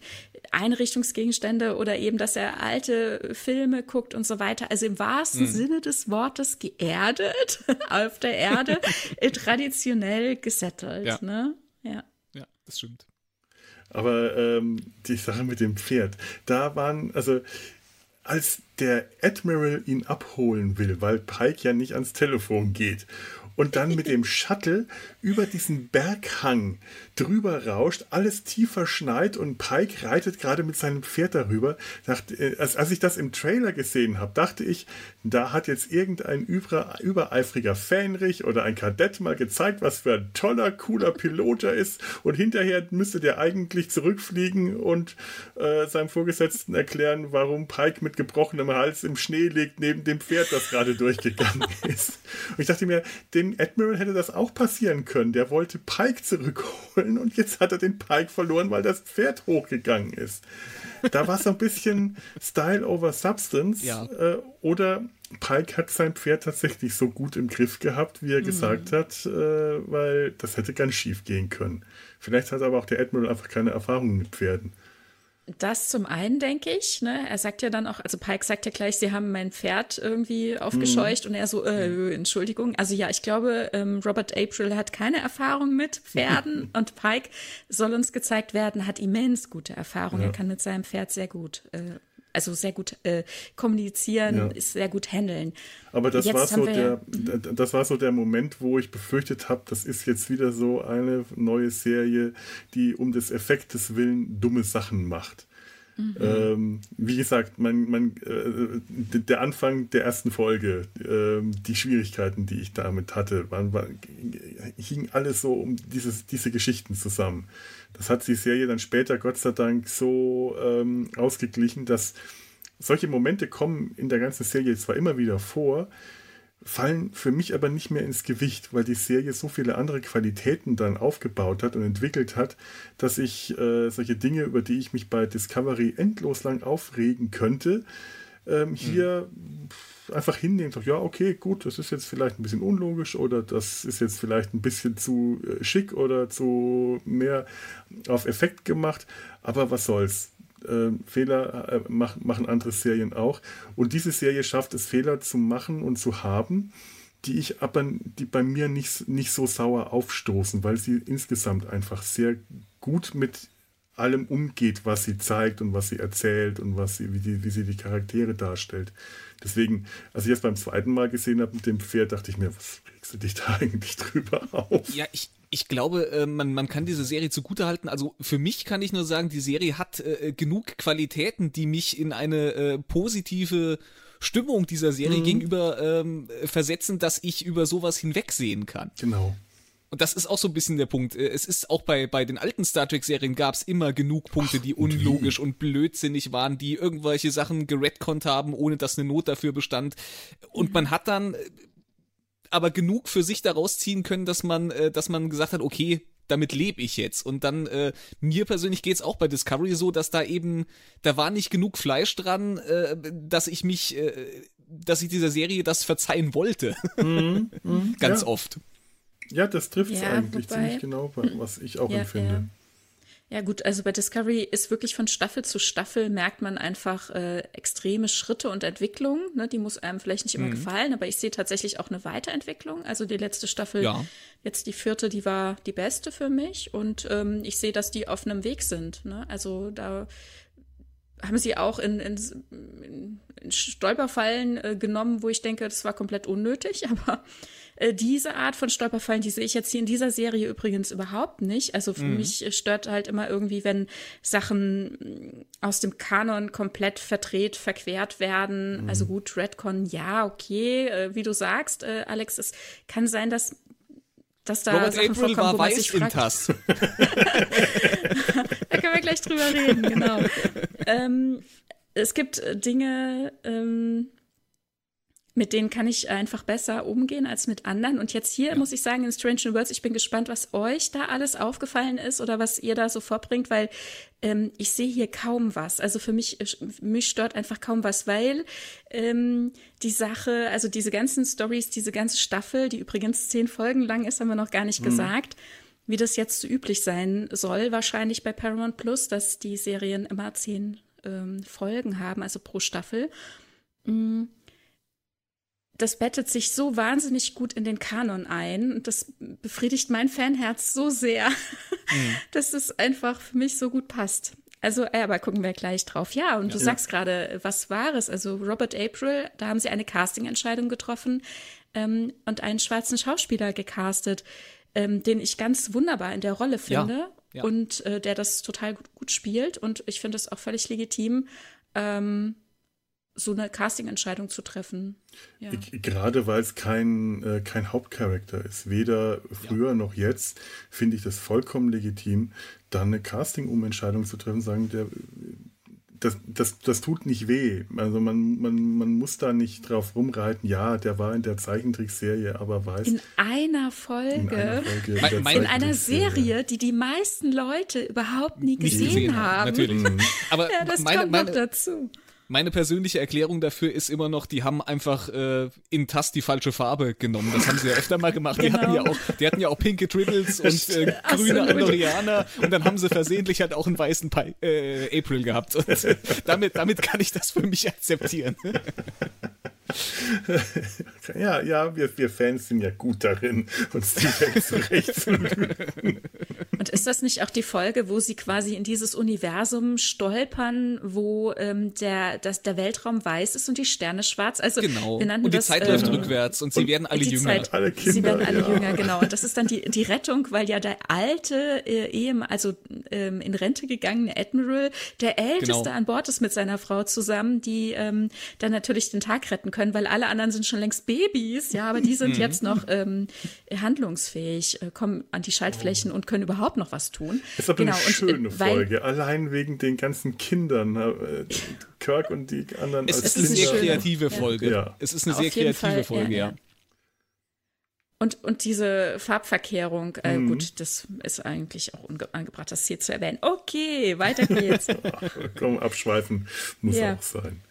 Einrichtungsgegenstände oder eben, dass er alte Filme guckt und so weiter. Also im wahrsten hm. Sinne des Wortes geerdet auf der Erde, traditionell gesettelt. Ja. Ne? Ja. ja, das stimmt. Aber ähm, die Sache mit dem Pferd, da waren, also als der Admiral ihn abholen will, weil Pike ja nicht ans Telefon geht. Und dann mit dem Shuttle über diesen Berghang drüber rauscht, alles tiefer schneit und Pike reitet gerade mit seinem Pferd darüber. Äh, als, ich das im Trailer gesehen habe, dachte ich, da hat jetzt irgendein über, übereifriger Fähnrich oder ein Kadett mal gezeigt, was für ein toller, cooler Pilot er ist und hinterher müsste der eigentlich zurückfliegen und äh, seinem Vorgesetzten erklären, warum Pike mit gebrochenem Hals im Schnee liegt neben dem Pferd, das gerade durchgegangen ist. Und ich dachte mir, dem Admiral hätte das auch passieren können. Der wollte Pike zurückholen holen und jetzt hat er den Pike verloren, weil das Pferd hochgegangen ist. Da war es ein bisschen Style over Substance. Ja. Äh, oder Pike hat sein Pferd tatsächlich so gut im Griff gehabt, wie er mhm. gesagt hat, äh, weil das hätte ganz schief gehen können. Vielleicht hat aber auch der Admiral einfach keine Erfahrung mit Pferden. Das zum einen, denke ich. Ne? Er sagt ja dann auch, also Pike sagt ja gleich, sie haben mein Pferd irgendwie aufgescheucht mhm. und er so, äh, mhm. Entschuldigung. Also ja, ich glaube, ähm, Robert April hat keine Erfahrung mit Pferden und Pike soll uns gezeigt werden, hat immens gute Erfahrung. Ja. Er kann mit seinem Pferd sehr gut äh, also sehr gut äh, kommunizieren, ja. ist sehr gut handeln. Aber das war so der, ja, das war so der Moment, wo ich befürchtet habe, das ist jetzt wieder so eine neue Serie, die um des Effektes willen dumme Sachen macht. Mhm. Ähm, wie gesagt, mein, mein, äh, der Anfang der ersten Folge, äh, die Schwierigkeiten, die ich damit hatte, waren, waren, hing alles so um dieses, diese Geschichten zusammen. Das hat die Serie dann später Gott sei Dank so ähm, ausgeglichen, dass solche Momente kommen in der ganzen Serie zwar immer wieder vor, fallen für mich aber nicht mehr ins Gewicht, weil die Serie so viele andere Qualitäten dann aufgebaut hat und entwickelt hat, dass ich äh, solche Dinge, über die ich mich bei Discovery endlos lang aufregen könnte, ähm, hier mhm einfach hinnehmen, sagt, ja, okay, gut, das ist jetzt vielleicht ein bisschen unlogisch oder das ist jetzt vielleicht ein bisschen zu äh, schick oder zu mehr auf Effekt gemacht, aber was soll's. Äh, Fehler äh, mach, machen andere Serien auch. Und diese Serie schafft es, Fehler zu machen und zu haben, die ich aber, die bei mir nicht, nicht so sauer aufstoßen, weil sie insgesamt einfach sehr gut mit allem umgeht, was sie zeigt und was sie erzählt und was sie, wie, die, wie sie die Charaktere darstellt. Deswegen, als ich das beim zweiten Mal gesehen habe mit dem Pferd, dachte ich mir, was regst du dich da eigentlich drüber auf? Ja, ich, ich glaube, äh, man, man kann diese Serie zugutehalten. Also für mich kann ich nur sagen, die Serie hat äh, genug Qualitäten, die mich in eine äh, positive Stimmung dieser Serie mhm. gegenüber ähm, versetzen, dass ich über sowas hinwegsehen kann. Genau. Und das ist auch so ein bisschen der Punkt. Äh, es ist auch bei, bei den alten Star Trek-Serien gab es immer genug Punkte, die unlogisch und blödsinnig waren, die irgendwelche Sachen geredconnt haben, ohne dass eine Not dafür bestand. Und man hat dann äh, aber genug für sich daraus ziehen können, dass man, äh, dass man gesagt hat, okay, damit lebe ich jetzt. Und dann, äh, mir persönlich geht's auch bei Discovery so, dass da eben, da war nicht genug Fleisch dran, äh, dass ich mich, äh, dass ich dieser Serie das verzeihen wollte. Mhm, mh, Ganz ja. oft. Ja, das trifft es ja, eigentlich wobei, ziemlich genau, was ich auch ja, empfinde. Ja. Ja gut, also bei Discovery ist wirklich von Staffel zu Staffel merkt man einfach äh, extreme Schritte und Entwicklung. Ne? Die muss einem vielleicht nicht immer mhm. gefallen, aber ich sehe tatsächlich auch eine Weiterentwicklung. Also die letzte Staffel, ja. jetzt die vierte, die war die beste für mich und ähm, ich sehe, dass die auf einem Weg sind. Ne? Also da haben sie auch in, in, in Stolperfallen äh, genommen, wo ich denke, das war komplett unnötig, aber äh, diese Art von Stolperfallen, die sehe ich jetzt hier in dieser Serie übrigens überhaupt nicht. Also für mhm. mich stört halt immer irgendwie, wenn Sachen mm, aus dem Kanon komplett verdreht, verquert werden. Mhm. Also gut, Redcon, ja, okay, äh, wie du sagst, äh, Alex, es kann sein, dass dass da Robert Sachen April vorkommen, war man sich fragt. da können wir gleich drüber reden, genau. ähm, es gibt Dinge, ähm, mit denen kann ich einfach besser umgehen als mit anderen. Und jetzt hier ja. muss ich sagen, in Strange New Worlds, ich bin gespannt, was euch da alles aufgefallen ist oder was ihr da so vorbringt, weil ähm, ich sehe hier kaum was. Also für mich, äh, mich stört einfach kaum was, weil ähm, die Sache, also diese ganzen Stories, diese ganze Staffel, die übrigens zehn Folgen lang ist, haben wir noch gar nicht mhm. gesagt, wie das jetzt so üblich sein soll, wahrscheinlich bei Paramount Plus, dass die Serien immer zehn ähm, Folgen haben, also pro Staffel. Mhm das bettet sich so wahnsinnig gut in den Kanon ein und das befriedigt mein Fanherz so sehr, mhm. dass es einfach für mich so gut passt. Also, äh, aber gucken wir gleich drauf. Ja, und ja, du ja. sagst gerade, was war es? Also Robert April, da haben sie eine Casting-Entscheidung getroffen ähm, und einen schwarzen Schauspieler gecastet, ähm, den ich ganz wunderbar in der Rolle finde ja, und äh, der das total gut, gut spielt. Und ich finde es auch völlig legitim, ähm, so eine Casting-Entscheidung zu treffen. Ja. Gerade weil es kein, äh, kein Hauptcharakter ist, weder früher ja. noch jetzt, finde ich das vollkommen legitim, dann eine Casting-Umentscheidung zu treffen, sagen, der, das, das, das tut nicht weh. Also man, man, man muss da nicht drauf rumreiten, ja, der war in der Zeichentrickserie, aber weiß. In einer Folge, in einer, Folge in in einer Serie, die die meisten Leute überhaupt nie gesehen, gesehen haben. Natürlich. Mhm. aber ja, das meine, kommt noch dazu. Meine persönliche Erklärung dafür ist immer noch, die haben einfach äh, in Tast die falsche Farbe genommen. Das haben sie ja öfter mal gemacht. Genau. Die, hatten ja auch, die hatten ja auch pinke Triddles und äh, grüne Andorianer und dann haben sie versehentlich halt auch einen weißen Pi äh, April gehabt. Und damit, damit kann ich das für mich akzeptieren. ja, ja, wir, wir Fans sind ja gut darin, uns die Welt zurechtzulegen. Und ist das nicht auch die Folge, wo sie quasi in dieses Universum stolpern, wo ähm, der, das, der Weltraum weiß ist und die Sterne schwarz? Also, genau. und die das, Zeit läuft ähm, rückwärts und sie werden alle jünger. Zeit, alle Kinder, sie werden alle ja. jünger, genau. Und das ist dann die, die Rettung, weil ja der alte, äh, Ehemann, also ähm, in Rente gegangene Admiral, der Älteste genau. an Bord ist mit seiner Frau zusammen, die ähm, dann natürlich den Tag retten können, weil alle anderen sind schon längst Babys, ja, aber die sind mhm. jetzt noch ähm, handlungsfähig, äh, kommen an die Schaltflächen oh. und können überhaupt noch was tun. Das ist aber genau. eine schöne und, äh, Folge, allein wegen den ganzen Kindern. Äh, Kirk und die anderen. Es ist eine sehr kreative Folge. Ja. Es ist eine Auf sehr kreative Fall, Folge, ja. ja. Und, und diese Farbverkehrung, äh, mhm. gut, das ist eigentlich auch angebracht, das hier zu erwähnen. Okay, weiter geht's. Ach, komm, abschweifen muss ja. auch sein.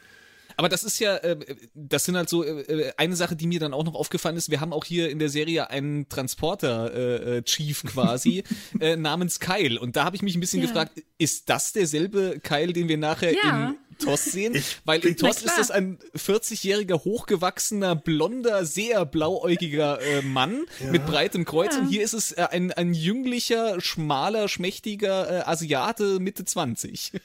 Aber das ist ja, äh, das sind halt so äh, äh, eine Sache, die mir dann auch noch aufgefallen ist. Wir haben auch hier in der Serie einen Transporter-Chief quasi namens Kyle. Und da habe ich mich ein bisschen ja. gefragt, ist das derselbe Kyle, den wir nachher ja. in Toss sehen, ich, weil in Toss ist das ein 40-jähriger, hochgewachsener, blonder, sehr blauäugiger äh, Mann ja. mit breitem Kreuz. Ja. Und hier ist es äh, ein, ein jünglicher, schmaler, schmächtiger äh, Asiate Mitte 20.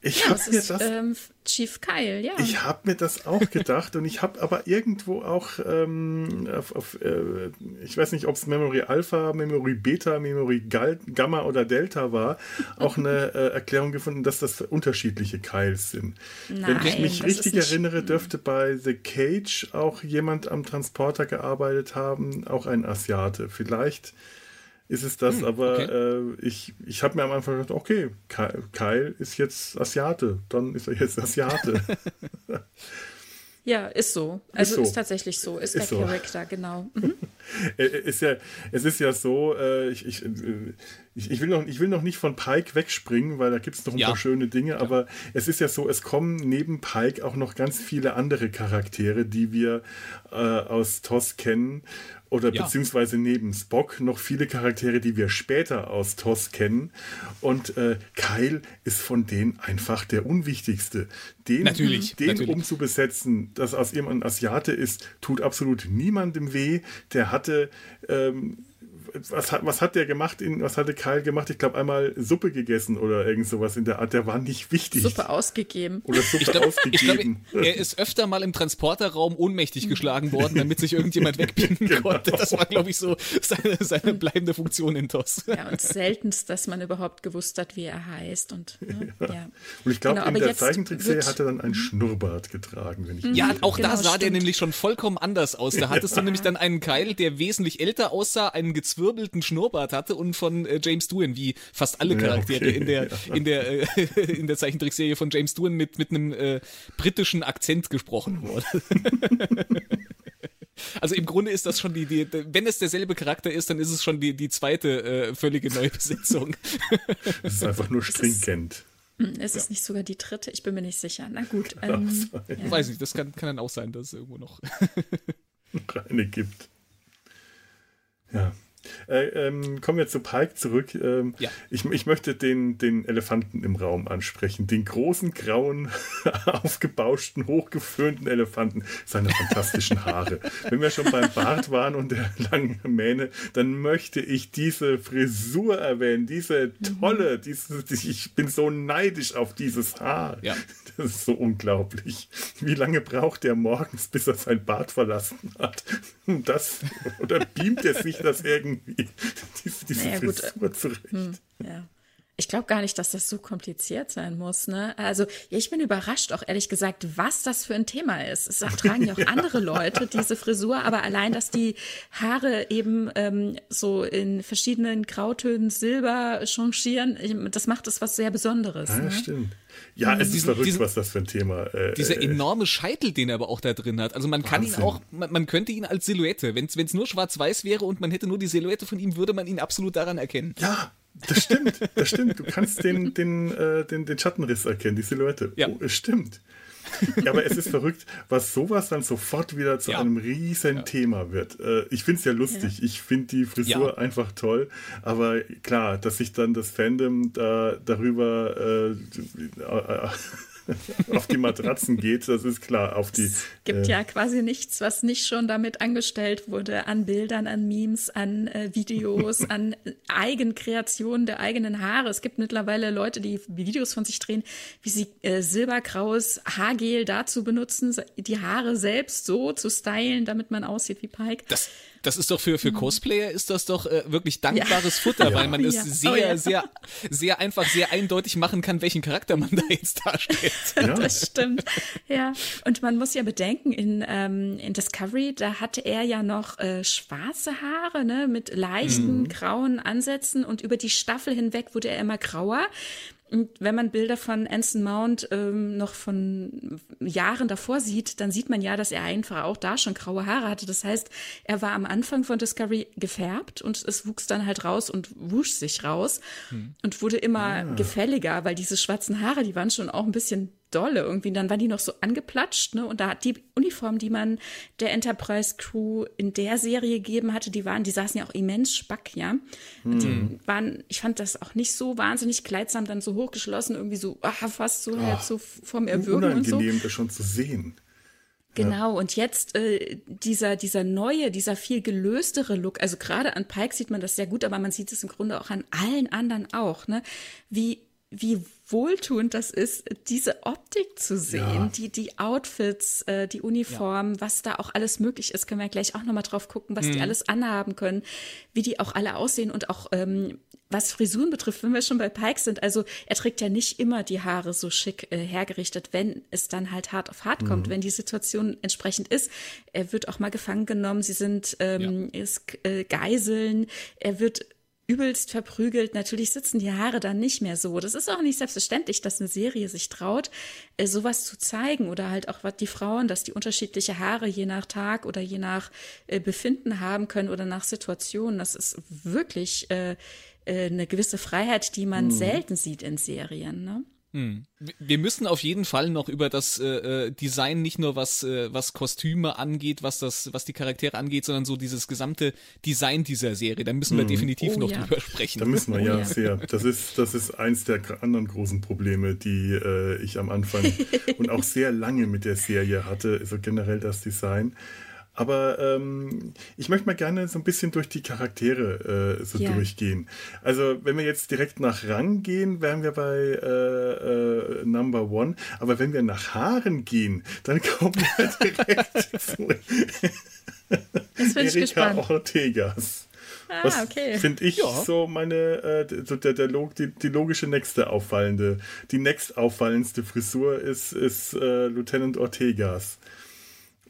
Ich habe mir das ähm, Chief Kyle, ja. Ich habe mir das auch gedacht und ich habe aber irgendwo auch ähm, auf, auf äh, ich weiß nicht, ob es Memory Alpha, Memory Beta, Memory Gal Gamma oder Delta war, auch eine äh, Erklärung gefunden, dass das unterschiedliche Kyles sind. Nein, Wenn ich mich richtig erinnere, dürfte bei The Cage auch jemand am Transporter gearbeitet haben, auch ein Asiate. Vielleicht ist es das, hm, aber okay. äh, ich, ich habe mir am Anfang gedacht, okay, Kyle ist jetzt Asiate, dann ist er jetzt Asiate. ja, ist so. Also ist, so. ist tatsächlich so, ist, ist der so. Charakter, genau. Mhm. ist ja, es ist ja so, äh, ich, ich, ich, ich, will noch, ich will noch nicht von Pike wegspringen, weil da gibt es noch ein ja. paar schöne Dinge, ja. aber es ist ja so, es kommen neben Pike auch noch ganz viele andere Charaktere, die wir äh, aus TOS kennen oder ja. beziehungsweise neben Spock noch viele Charaktere, die wir später aus TOS kennen. Und äh, Kyle ist von denen einfach der unwichtigste. Den, natürlich, den natürlich. umzubesetzen, dass aus ihm ein Asiate ist, tut absolut niemandem weh. Der hatte ähm, was hat, was hat der gemacht? In, was hatte Kyle gemacht? Ich glaube, einmal Suppe gegessen oder irgend sowas in der Art. Der war nicht wichtig. Suppe ausgegeben. Oder Suppe ich glaub, ausgegeben. Ich glaub, er ist öfter mal im Transporterraum ohnmächtig geschlagen worden, damit sich irgendjemand wegbinden genau. konnte. Das war, glaube ich, so seine, seine bleibende Funktion in TOS. Ja, und seltenst, dass man überhaupt gewusst hat, wie er heißt. Und, ne, ja. ja. und ich glaube, genau, in der Zeichentrickserie hat er dann einen Schnurrbart getragen. Wenn ich mhm. ja, auch genau, da sah stimmt. der nämlich schon vollkommen anders aus. Da hattest du nämlich dann einen Keil, der wesentlich älter aussah, einen gezwirbelten Schnurrbart hatte und von äh, James Doohan, wie fast alle Charaktere ja, okay. in der ja. in der äh, in der Zeichentrickserie von James Doohan mit mit einem äh, britischen Akzent gesprochen wurde. Also im Grunde ist das schon die, die, wenn es derselbe Charakter ist, dann ist es schon die, die zweite äh, völlige Neubesetzung. Es ist einfach nur stringent. Hm, ist es ja. nicht sogar die dritte? Ich bin mir nicht sicher. Na gut. Ähm, ja. Weiß nicht, das kann, kann dann auch sein, dass es irgendwo noch eine gibt. Ja. Äh, ähm, kommen wir zu Pike zurück. Ähm, ja. ich, ich möchte den, den Elefanten im Raum ansprechen. Den großen, grauen, aufgebauschten, hochgeföhnten Elefanten. Seine fantastischen Haare. Wenn wir schon beim Bart waren und der langen Mähne, dann möchte ich diese Frisur erwähnen. Diese tolle, diese, ich bin so neidisch auf dieses Haar. Ja. Das ist so unglaublich. Wie lange braucht er morgens, bis er sein Bad verlassen hat? Das, oder beamt er sich das irgendwie, diese, diese naja, Frisur gut. zurecht? Hm, ja. Ich glaube gar nicht, dass das so kompliziert sein muss. Ne? Also ja, ich bin überrascht, auch ehrlich gesagt, was das für ein Thema ist. Es tragen ja auch andere Leute diese Frisur, aber allein, dass die Haare eben ähm, so in verschiedenen Grautönen Silber changieren, das macht es was sehr Besonderes. Ja, ne? stimmt. Ja, es diesen, ist verrückt, diesen, was das für ein Thema äh, Dieser äh, enorme Scheitel, den er aber auch da drin hat. Also man Wahnsinn. kann ihn auch, man, man könnte ihn als Silhouette, wenn es nur schwarz-weiß wäre und man hätte nur die Silhouette von ihm, würde man ihn absolut daran erkennen. Ja, das stimmt, das stimmt. Du kannst den, den, äh, den, den Schattenriss erkennen, die Silhouette. Ja. Oh, es stimmt. Ja, aber es ist verrückt, was sowas dann sofort wieder zu ja. einem riesen ja. Thema wird. Äh, ich finde es ja lustig. Ja. Ich finde die Frisur einfach toll. Aber klar, dass sich dann das Fandom da darüber äh, äh auf die Matratzen geht, das ist klar. Auf die, es gibt äh, ja quasi nichts, was nicht schon damit angestellt wurde, an Bildern, an Memes, an äh, Videos, an Eigenkreationen der eigenen Haare. Es gibt mittlerweile Leute, die Videos von sich drehen, wie sie äh, silbergraues Haargel dazu benutzen, die Haare selbst so zu stylen, damit man aussieht wie Pike. Das das ist doch für, für mhm. Cosplayer ist das doch äh, wirklich dankbares ja. Futter, weil man es ja. sehr, oh, ja. sehr, sehr einfach, sehr eindeutig machen kann, welchen Charakter man da jetzt darstellt. Ja. Das stimmt. Ja. Und man muss ja bedenken, in, ähm, in Discovery, da hatte er ja noch äh, schwarze Haare, ne, mit leichten mhm. grauen Ansätzen und über die Staffel hinweg wurde er immer grauer. Und wenn man Bilder von Anson Mount ähm, noch von Jahren davor sieht, dann sieht man ja, dass er einfach auch da schon graue Haare hatte. Das heißt, er war am Anfang von Discovery gefärbt und es wuchs dann halt raus und wusch sich raus hm. und wurde immer ah. gefälliger, weil diese schwarzen Haare, die waren schon auch ein bisschen dolle irgendwie. Und dann war die noch so angeplatscht, ne? Und da hat die Uniform, die man der Enterprise Crew in der Serie gegeben hatte, die waren, die saßen ja auch immens spack, ja. Hm. Die waren, ich fand das auch nicht so wahnsinnig kleidsam, dann so hochgeschlossen, irgendwie so, ah, fast so, halt so vom Erwürgen und so. Unangenehm, das schon zu sehen. Genau, ja. und jetzt äh, dieser, dieser neue, dieser viel gelöstere Look, also gerade an Pike sieht man das sehr gut, aber man sieht es im Grunde auch an allen anderen auch, ne? Wie wie wohltuend das ist, diese Optik zu sehen, ja. die, die Outfits, äh, die Uniformen, ja. was da auch alles möglich ist, können wir gleich auch nochmal drauf gucken, was mhm. die alles anhaben können, wie die auch alle aussehen und auch ähm, was Frisuren betrifft, wenn wir schon bei Pike sind, also er trägt ja nicht immer die Haare so schick äh, hergerichtet, wenn es dann halt hart auf hart kommt, mhm. wenn die Situation entsprechend ist. Er wird auch mal gefangen genommen, sie sind ähm, ja. ist, äh, Geiseln, er wird übelst verprügelt. Natürlich sitzen die Haare dann nicht mehr so. Das ist auch nicht selbstverständlich, dass eine Serie sich traut, äh, sowas zu zeigen oder halt auch was die Frauen, dass die unterschiedliche Haare je nach Tag oder je nach äh, Befinden haben können oder nach Situationen. Das ist wirklich äh, äh, eine gewisse Freiheit, die man mhm. selten sieht in Serien. Ne? Hm. Wir müssen auf jeden Fall noch über das äh, äh, Design nicht nur was äh, was Kostüme angeht, was das was die Charaktere angeht, sondern so dieses gesamte Design dieser Serie. Da müssen wir hm. definitiv oh, noch ja. drüber sprechen. Da müssen wir oh, ja, ja, sehr. Das ist das ist eins der anderen großen Probleme, die äh, ich am Anfang und auch sehr lange mit der Serie hatte, also generell das Design. Aber ähm, ich möchte mal gerne so ein bisschen durch die Charaktere äh, so ja. durchgehen. Also wenn wir jetzt direkt nach Rang gehen, wären wir bei äh, äh, Number One. Aber wenn wir nach Haaren gehen, dann kommen wir direkt zu Erika Ortegas. Ah, Was okay. finde ich ja. so meine, äh, so der, der Log, die, die, logische nächste auffallende, die nächst auffallendste Frisur ist, ist äh, Lieutenant Ortegas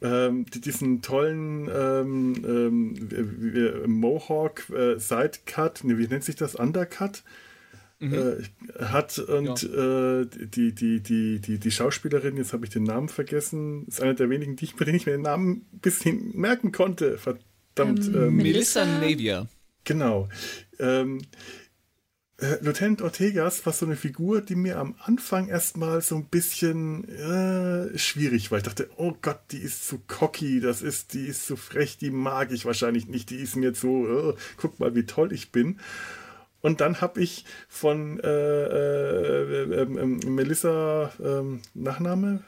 ähm, diesen tollen ähm, ähm, Mohawk äh, Sidecut, ne, wie nennt sich das? Undercut? Mhm. Äh, hat und ja. äh, die, die, die, die, die Schauspielerin, jetzt habe ich den Namen vergessen, ist eine der wenigen, die ich, bei denen ich mir den Namen ein bisschen merken konnte. Verdammt. Ähm, ähm Melissa Navia. Genau. Ähm, äh, Lieutenant Ortegas war so eine Figur, die mir am Anfang erstmal so ein bisschen äh, schwierig war. Ich dachte, oh Gott, die ist zu cocky, das ist, die ist zu frech, die mag ich wahrscheinlich nicht, die ist mir so, äh, guck mal, wie toll ich bin. Und dann habe ich von äh, äh, ähm, Melissa ähm, Nachname,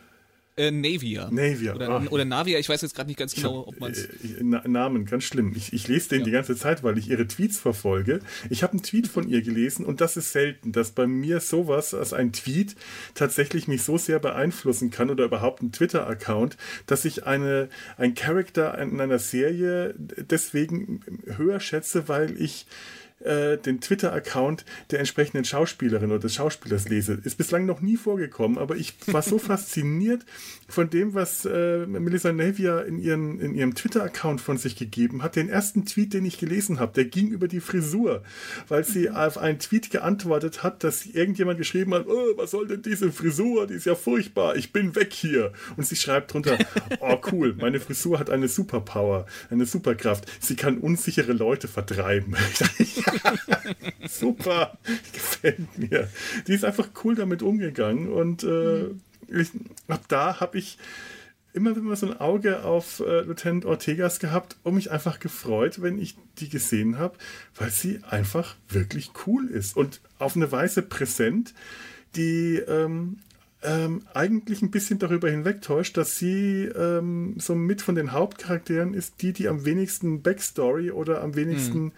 äh, Navia. Navia. Oder, ah. oder Navia, ich weiß jetzt gerade nicht ganz genau, ob man es. Äh, Namen, ganz schlimm. Ich, ich lese den ja. die ganze Zeit, weil ich ihre Tweets verfolge. Ich habe einen Tweet von ihr gelesen und das ist selten, dass bei mir sowas als ein Tweet tatsächlich mich so sehr beeinflussen kann oder überhaupt ein Twitter-Account, dass ich eine, ein Charakter in einer Serie deswegen höher schätze, weil ich äh, den Twitter-Account der entsprechenden Schauspielerin oder des Schauspielers lese. Ist bislang noch nie vorgekommen, aber ich war so fasziniert von dem, was äh, Melissa Navia in, ihren, in ihrem Twitter-Account von sich gegeben hat. Den ersten Tweet, den ich gelesen habe, der ging über die Frisur, weil sie mhm. auf einen Tweet geantwortet hat, dass irgendjemand geschrieben hat, oh, was soll denn diese Frisur, die ist ja furchtbar, ich bin weg hier. Und sie schreibt drunter, oh cool, meine Frisur hat eine Superpower, eine Superkraft. Sie kann unsichere Leute vertreiben. Super, gefällt mir. Die ist einfach cool damit umgegangen und äh, ich, ab da habe ich immer immer so ein Auge auf äh, Lieutenant Ortegas gehabt und mich einfach gefreut, wenn ich die gesehen habe, weil sie einfach wirklich cool ist und auf eine Weise präsent, die ähm, ähm, eigentlich ein bisschen darüber hinwegtäuscht, dass sie ähm, so mit von den Hauptcharakteren ist, die, die am wenigsten Backstory oder am wenigsten mhm.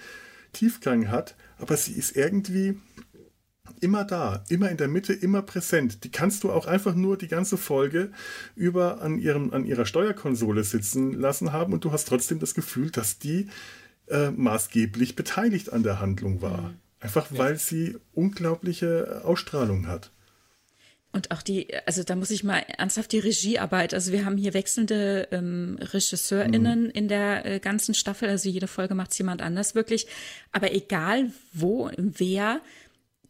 Tiefgang hat, aber sie ist irgendwie immer da, immer in der Mitte, immer präsent. Die kannst du auch einfach nur die ganze Folge über an, ihrem, an ihrer Steuerkonsole sitzen lassen haben und du hast trotzdem das Gefühl, dass die äh, maßgeblich beteiligt an der Handlung war. Mhm. Einfach ja. weil sie unglaubliche Ausstrahlung hat. Und auch die, also da muss ich mal ernsthaft die Regiearbeit, also wir haben hier wechselnde ähm, RegisseurInnen mhm. in der äh, ganzen Staffel, also jede Folge macht jemand anders wirklich. Aber egal wo, wer,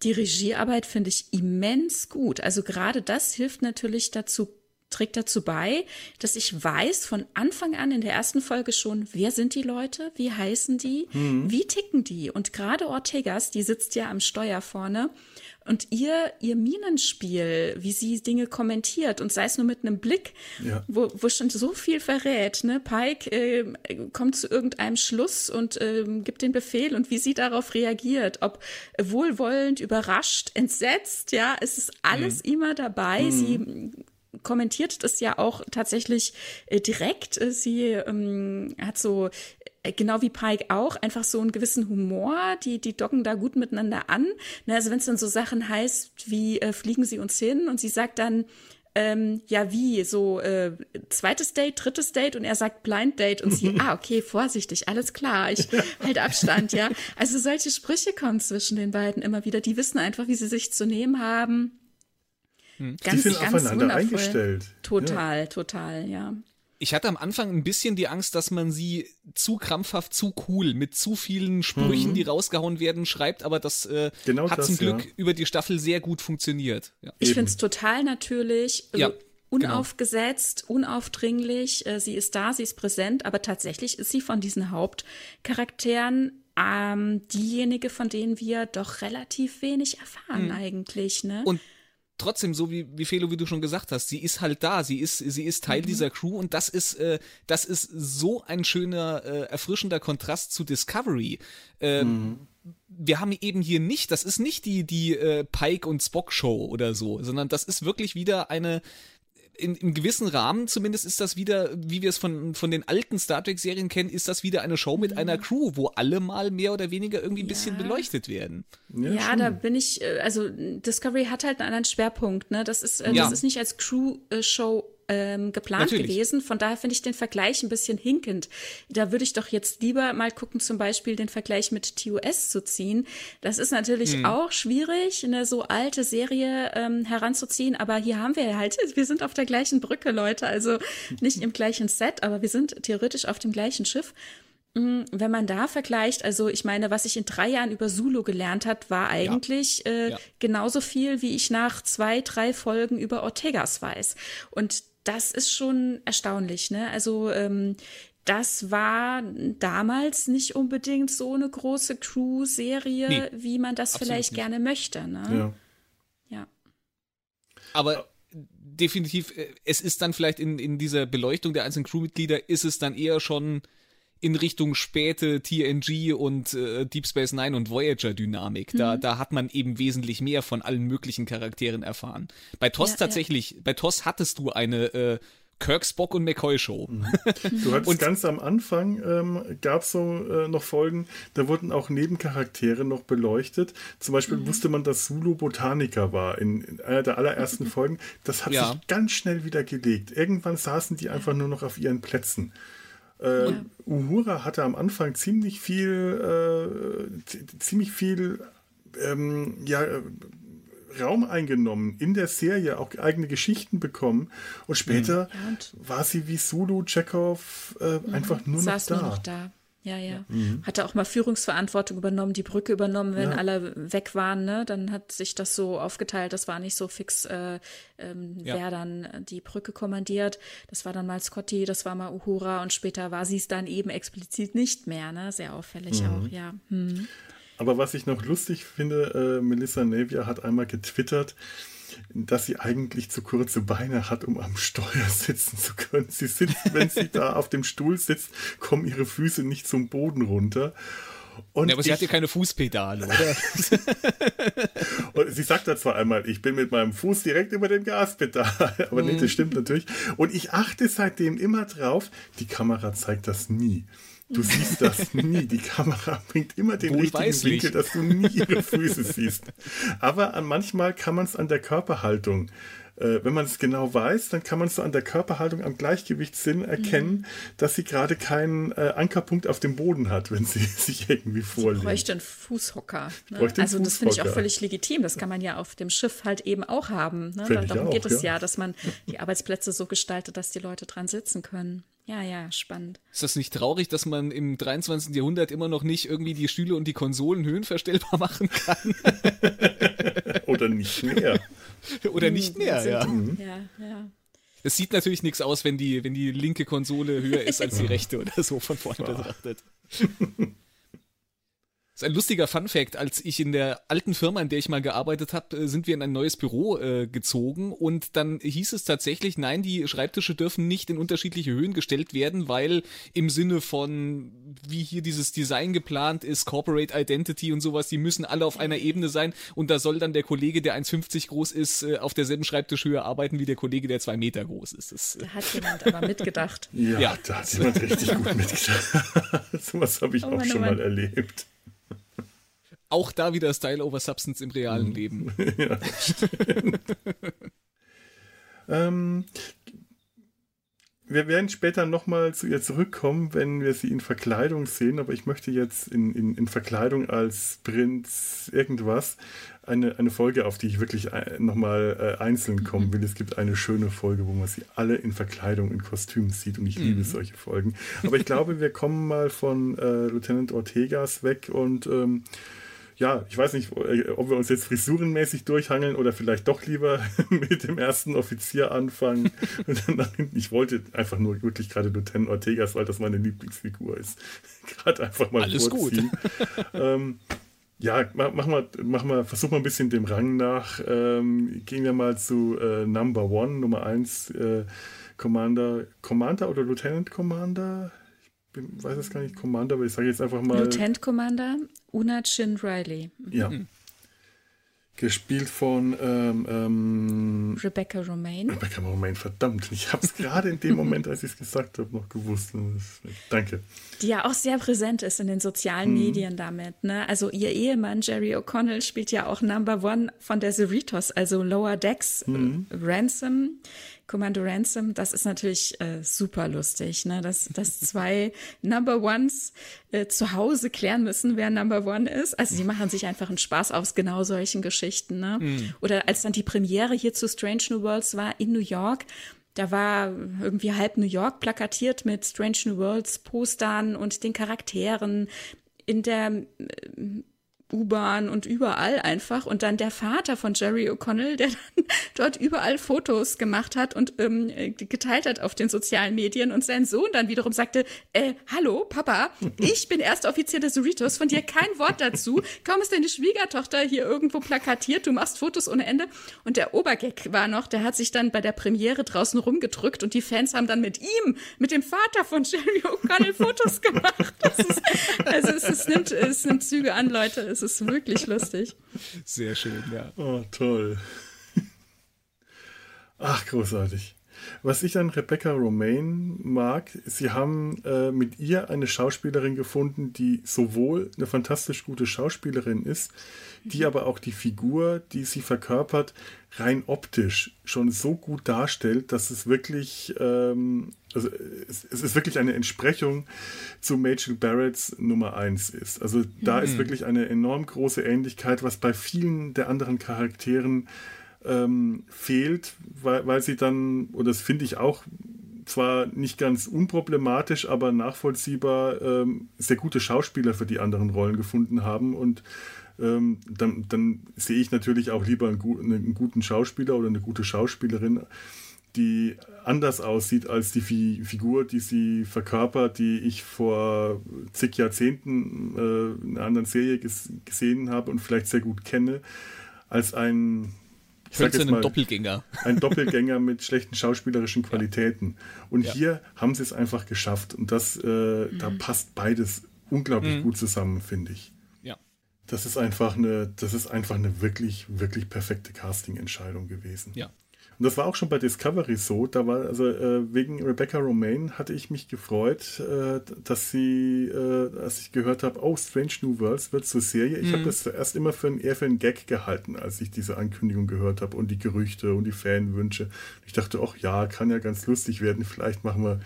die Regiearbeit finde ich immens gut. Also gerade das hilft natürlich dazu, trägt dazu bei, dass ich weiß von Anfang an in der ersten Folge schon, wer sind die Leute, wie heißen die, mhm. wie ticken die. Und gerade Ortegas, die sitzt ja am Steuer vorne und ihr, ihr Minenspiel, wie sie Dinge kommentiert und sei es nur mit einem Blick, ja. wo, wo schon so viel verrät. Ne? Pike äh, kommt zu irgendeinem Schluss und äh, gibt den Befehl und wie sie darauf reagiert, ob wohlwollend, überrascht, entsetzt, ja, es ist alles mhm. immer dabei. Mhm. Sie kommentiert das ja auch tatsächlich äh, direkt. Sie ähm, hat so genau wie Pike auch, einfach so einen gewissen Humor. Die, die docken da gut miteinander an. Ne, also wenn es dann so Sachen heißt, wie äh, fliegen sie uns hin und sie sagt dann, ähm, ja, wie, so äh, zweites Date, drittes Date und er sagt Blind Date und sie, ah, okay, vorsichtig, alles klar, ich halte Abstand, ja. Also solche Sprüche kommen zwischen den beiden immer wieder. Die wissen einfach, wie sie sich zu nehmen haben. Hm. Ganz, die sind ganz aufeinander wundervoll. eingestellt. Total, ja. total, ja. Ich hatte am Anfang ein bisschen die Angst, dass man sie zu krampfhaft, zu cool, mit zu vielen Sprüchen, mhm. die rausgehauen werden, schreibt, aber das äh, genau hat das, zum Glück ja. über die Staffel sehr gut funktioniert. Ja. Ich finde es total natürlich. Ja. Genau. Unaufgesetzt, genau. unaufdringlich, äh, sie ist da, sie ist präsent, aber tatsächlich ist sie von diesen Hauptcharakteren ähm, diejenige, von denen wir doch relativ wenig erfahren mhm. eigentlich. Ne? Und trotzdem, so wie, wie Felo, wie du schon gesagt hast, sie ist halt da, sie ist, sie ist Teil mhm. dieser Crew und das ist, äh, das ist so ein schöner, äh, erfrischender Kontrast zu Discovery. Ähm, mhm. Wir haben eben hier nicht, das ist nicht die, die äh, Pike und Spock Show oder so, sondern das ist wirklich wieder eine, in, im gewissen Rahmen zumindest ist das wieder, wie wir es von, von den alten Star Trek-Serien kennen, ist das wieder eine Show mit mhm. einer Crew, wo alle mal mehr oder weniger irgendwie ein ja. bisschen beleuchtet werden. Ja, ja da bin ich, äh, also Discovery hat halt einen anderen Schwerpunkt, ne? Das ist, äh, ja. das ist nicht als Crew-Show ähm, geplant Natürlich. gewesen. Von daher finde ich den Vergleich ein bisschen hinkend. Da würde ich doch jetzt lieber mal gucken, zum Beispiel den Vergleich mit TOS zu ziehen. Das ist natürlich hm. auch schwierig, eine so alte Serie ähm, heranzuziehen, aber hier haben wir halt, wir sind auf der gleichen Brücke, Leute, also nicht im gleichen Set, aber wir sind theoretisch auf dem gleichen Schiff. Mm, wenn man da vergleicht, also ich meine, was ich in drei Jahren über Zulu gelernt hat, war eigentlich ja. Äh, ja. genauso viel, wie ich nach zwei, drei Folgen über Ortegas weiß. Und das ist schon erstaunlich, ne? Also ähm, das war damals nicht unbedingt so eine große Crew-Serie, nee, wie man das vielleicht nicht. gerne möchte, ne? Ja. ja. Aber definitiv, äh, es ist dann vielleicht in, in dieser Beleuchtung der einzelnen Crewmitglieder, ist es dann eher schon in Richtung späte TNG und äh, Deep Space Nine und Voyager Dynamik. Da, mhm. da hat man eben wesentlich mehr von allen möglichen Charakteren erfahren. Bei TOS ja, tatsächlich, ja. bei TOS hattest du eine äh, Kirk, Spock und McCoy Show. Mhm. Du hattest und, ganz am Anfang ähm, gab es so äh, noch Folgen, da wurden auch Nebencharaktere noch beleuchtet. Zum Beispiel mhm. wusste man, dass Zulu Botaniker war in, in einer der allerersten Folgen. Das hat ja. sich ganz schnell wieder gelegt. Irgendwann saßen die einfach nur noch auf ihren Plätzen. Äh, ja. Uhura hatte am Anfang ziemlich viel, äh, ziemlich viel, ähm, ja, äh, Raum eingenommen in der Serie, auch eigene Geschichten bekommen. Und später ja, und war sie wie Sulu, Chekhov äh, mhm. einfach nur noch da. Nur noch da. Ja, ja. Mhm. Hatte auch mal Führungsverantwortung übernommen, die Brücke übernommen, wenn ja. alle weg waren. Ne? Dann hat sich das so aufgeteilt. Das war nicht so fix, äh, ähm, ja. wer dann die Brücke kommandiert. Das war dann mal Scotty, das war mal Uhura und später war sie es dann eben explizit nicht mehr. Ne? Sehr auffällig mhm. auch, ja. Hm. Aber was ich noch lustig finde, äh, Melissa Navier hat einmal getwittert, dass sie eigentlich zu kurze Beine hat, um am Steuer sitzen zu können. Sie sitzt, wenn sie da auf dem Stuhl sitzt, kommen ihre Füße nicht zum Boden runter. Und ja, aber sie ich, hat ja keine Fußpedale, oder? und sie sagt da zwar einmal, ich bin mit meinem Fuß direkt über dem Gaspedal, aber mm. nee, das stimmt natürlich. Und ich achte seitdem immer drauf, die Kamera zeigt das nie. Du siehst das nie. Die Kamera bringt immer den richtigen Winkel, dass du nie ihre Füße siehst. Aber manchmal kann man es an der Körperhaltung äh, wenn man es genau weiß, dann kann man es so an der Körperhaltung am Gleichgewichtssinn erkennen, mhm. dass sie gerade keinen äh, Ankerpunkt auf dem Boden hat, wenn sie sich irgendwie vorlegt. Sie bräuchte einen Fußhocker. Ne? Bräuchte einen also Fußhocker. das finde ich auch völlig legitim. Das kann man ja auf dem Schiff halt eben auch haben. Ne? Darum auch, geht es ja. ja, dass man die Arbeitsplätze so gestaltet, dass die Leute dran sitzen können. Ja, ja, spannend. Ist das nicht traurig, dass man im 23. Jahrhundert immer noch nicht irgendwie die Stühle und die Konsolen höhenverstellbar machen kann? Oder nicht mehr. Oder nicht mehr, ja. Ja, ja. Es sieht natürlich nichts aus, wenn die, wenn die linke Konsole höher ist als die rechte oder so von vorne betrachtet. Ist ein lustiger Fun Fact. Als ich in der alten Firma, in der ich mal gearbeitet habe, äh, sind wir in ein neues Büro äh, gezogen und dann hieß es tatsächlich, nein, die Schreibtische dürfen nicht in unterschiedliche Höhen gestellt werden, weil im Sinne von, wie hier dieses Design geplant ist, Corporate Identity und sowas, die müssen alle auf einer Ebene sein und da soll dann der Kollege, der 1,50 groß ist, äh, auf derselben Schreibtischhöhe arbeiten wie der Kollege, der zwei Meter groß ist. Das, da hat jemand aber mitgedacht. Ja, ja. da hat jemand richtig gut mitgedacht. so was habe ich oh, auch schon Mann. mal erlebt auch da wieder Style over Substance im realen mhm. Leben. ja, ähm, wir werden später nochmal zu ihr zurückkommen, wenn wir sie in Verkleidung sehen, aber ich möchte jetzt in, in, in Verkleidung als Prinz irgendwas eine, eine Folge, auf die ich wirklich äh, nochmal äh, einzeln kommen mhm. will. Es gibt eine schöne Folge, wo man sie alle in Verkleidung, in Kostümen sieht und ich mhm. liebe solche Folgen. Aber ich glaube, wir kommen mal von äh, Lieutenant Ortegas weg und ähm, ja, ich weiß nicht, äh, ob wir uns jetzt frisurenmäßig durchhangeln oder vielleicht doch lieber mit dem ersten Offizier anfangen. ich wollte einfach nur wirklich gerade Lieutenant Ortegas, weil das meine Lieblingsfigur ist. gerade einfach mal Alles vorziehen. gut. ähm, ja, mach mal, mach mal, versuch mal ein bisschen dem Rang nach. Ähm, gehen wir mal zu äh, Number One, Nummer 1, äh, Commander, Commander oder Lieutenant Commander? Ich weiß es gar nicht, Commander, aber ich sage jetzt einfach mal. Lieutenant Commander Una Chin Riley. Ja. Mhm. Gespielt von ähm, ähm, Rebecca Romaine. Rebecca Romaine, verdammt. Ich habe es gerade in dem Moment, als ich es gesagt habe, noch gewusst. Danke. Die ja auch sehr präsent ist in den sozialen mhm. Medien damit. Ne? Also ihr Ehemann Jerry O'Connell spielt ja auch Number One von der Cerritos, also Lower Decks mhm. Ransom. Commando Ransom, das ist natürlich äh, super lustig, ne? dass, dass zwei Number Ones äh, zu Hause klären müssen, wer Number One ist. Also die machen sich einfach einen Spaß aus genau solchen Geschichten. Ne? Mhm. Oder als dann die Premiere hier zu Strange New Worlds war in New York, da war irgendwie halb New York plakatiert mit Strange New Worlds Postern und den Charakteren. In der äh, U-Bahn und überall einfach. Und dann der Vater von Jerry O'Connell, der dann dort überall Fotos gemacht hat und ähm, geteilt hat auf den sozialen Medien. Und sein Sohn dann wiederum sagte, äh, hallo, Papa, ich bin erster Offizier des Doritos, von dir kein Wort dazu. Kaum ist deine Schwiegertochter hier irgendwo plakatiert, du machst Fotos ohne Ende. Und der Obergag war noch, der hat sich dann bei der Premiere draußen rumgedrückt und die Fans haben dann mit ihm, mit dem Vater von Jerry O'Connell Fotos gemacht. Ist, also es, es, nimmt, es nimmt Züge an, Leute. Es ist wirklich lustig. Sehr schön, ja. Oh, toll. Ach, großartig. Was ich an Rebecca Romaine mag, sie haben äh, mit ihr eine Schauspielerin gefunden, die sowohl eine fantastisch gute Schauspielerin ist, die aber auch die Figur, die sie verkörpert, rein optisch schon so gut darstellt, dass es wirklich, ähm, also es, es, ist wirklich eine Entsprechung zu Major Barretts Nummer 1 ist. Also da mhm. ist wirklich eine enorm große Ähnlichkeit, was bei vielen der anderen Charakteren ähm, fehlt, weil, weil sie dann, und das finde ich auch zwar nicht ganz unproblematisch, aber nachvollziehbar ähm, sehr gute Schauspieler für die anderen Rollen gefunden haben und ähm, dann, dann sehe ich natürlich auch lieber einen, einen, guten Schauspieler oder eine gute Schauspielerin, die anders aussieht als die Fi Figur, die sie verkörpert, die ich vor zig Jahrzehnten äh, in einer anderen Serie ges gesehen habe und vielleicht sehr gut kenne, als ein ich sag jetzt mal, Doppelgänger. Ein Doppelgänger mit schlechten schauspielerischen Qualitäten. Und ja. hier haben sie es einfach geschafft. Und das, äh, mhm. da passt beides unglaublich mhm. gut zusammen, finde ich. Das ist einfach eine, das ist einfach eine wirklich, wirklich perfekte Casting-Entscheidung gewesen. Ja. Und das war auch schon bei Discovery so. Da war, also äh, wegen Rebecca Romaine hatte ich mich gefreut, äh, dass sie, äh, als ich gehört habe, oh, Strange New Worlds wird zur Serie. Ich mhm. habe das zuerst immer für ein, eher für einen Gag gehalten, als ich diese Ankündigung gehört habe und die Gerüchte und die Fanwünsche. Ich dachte, ach ja, kann ja ganz lustig werden. Vielleicht machen wir,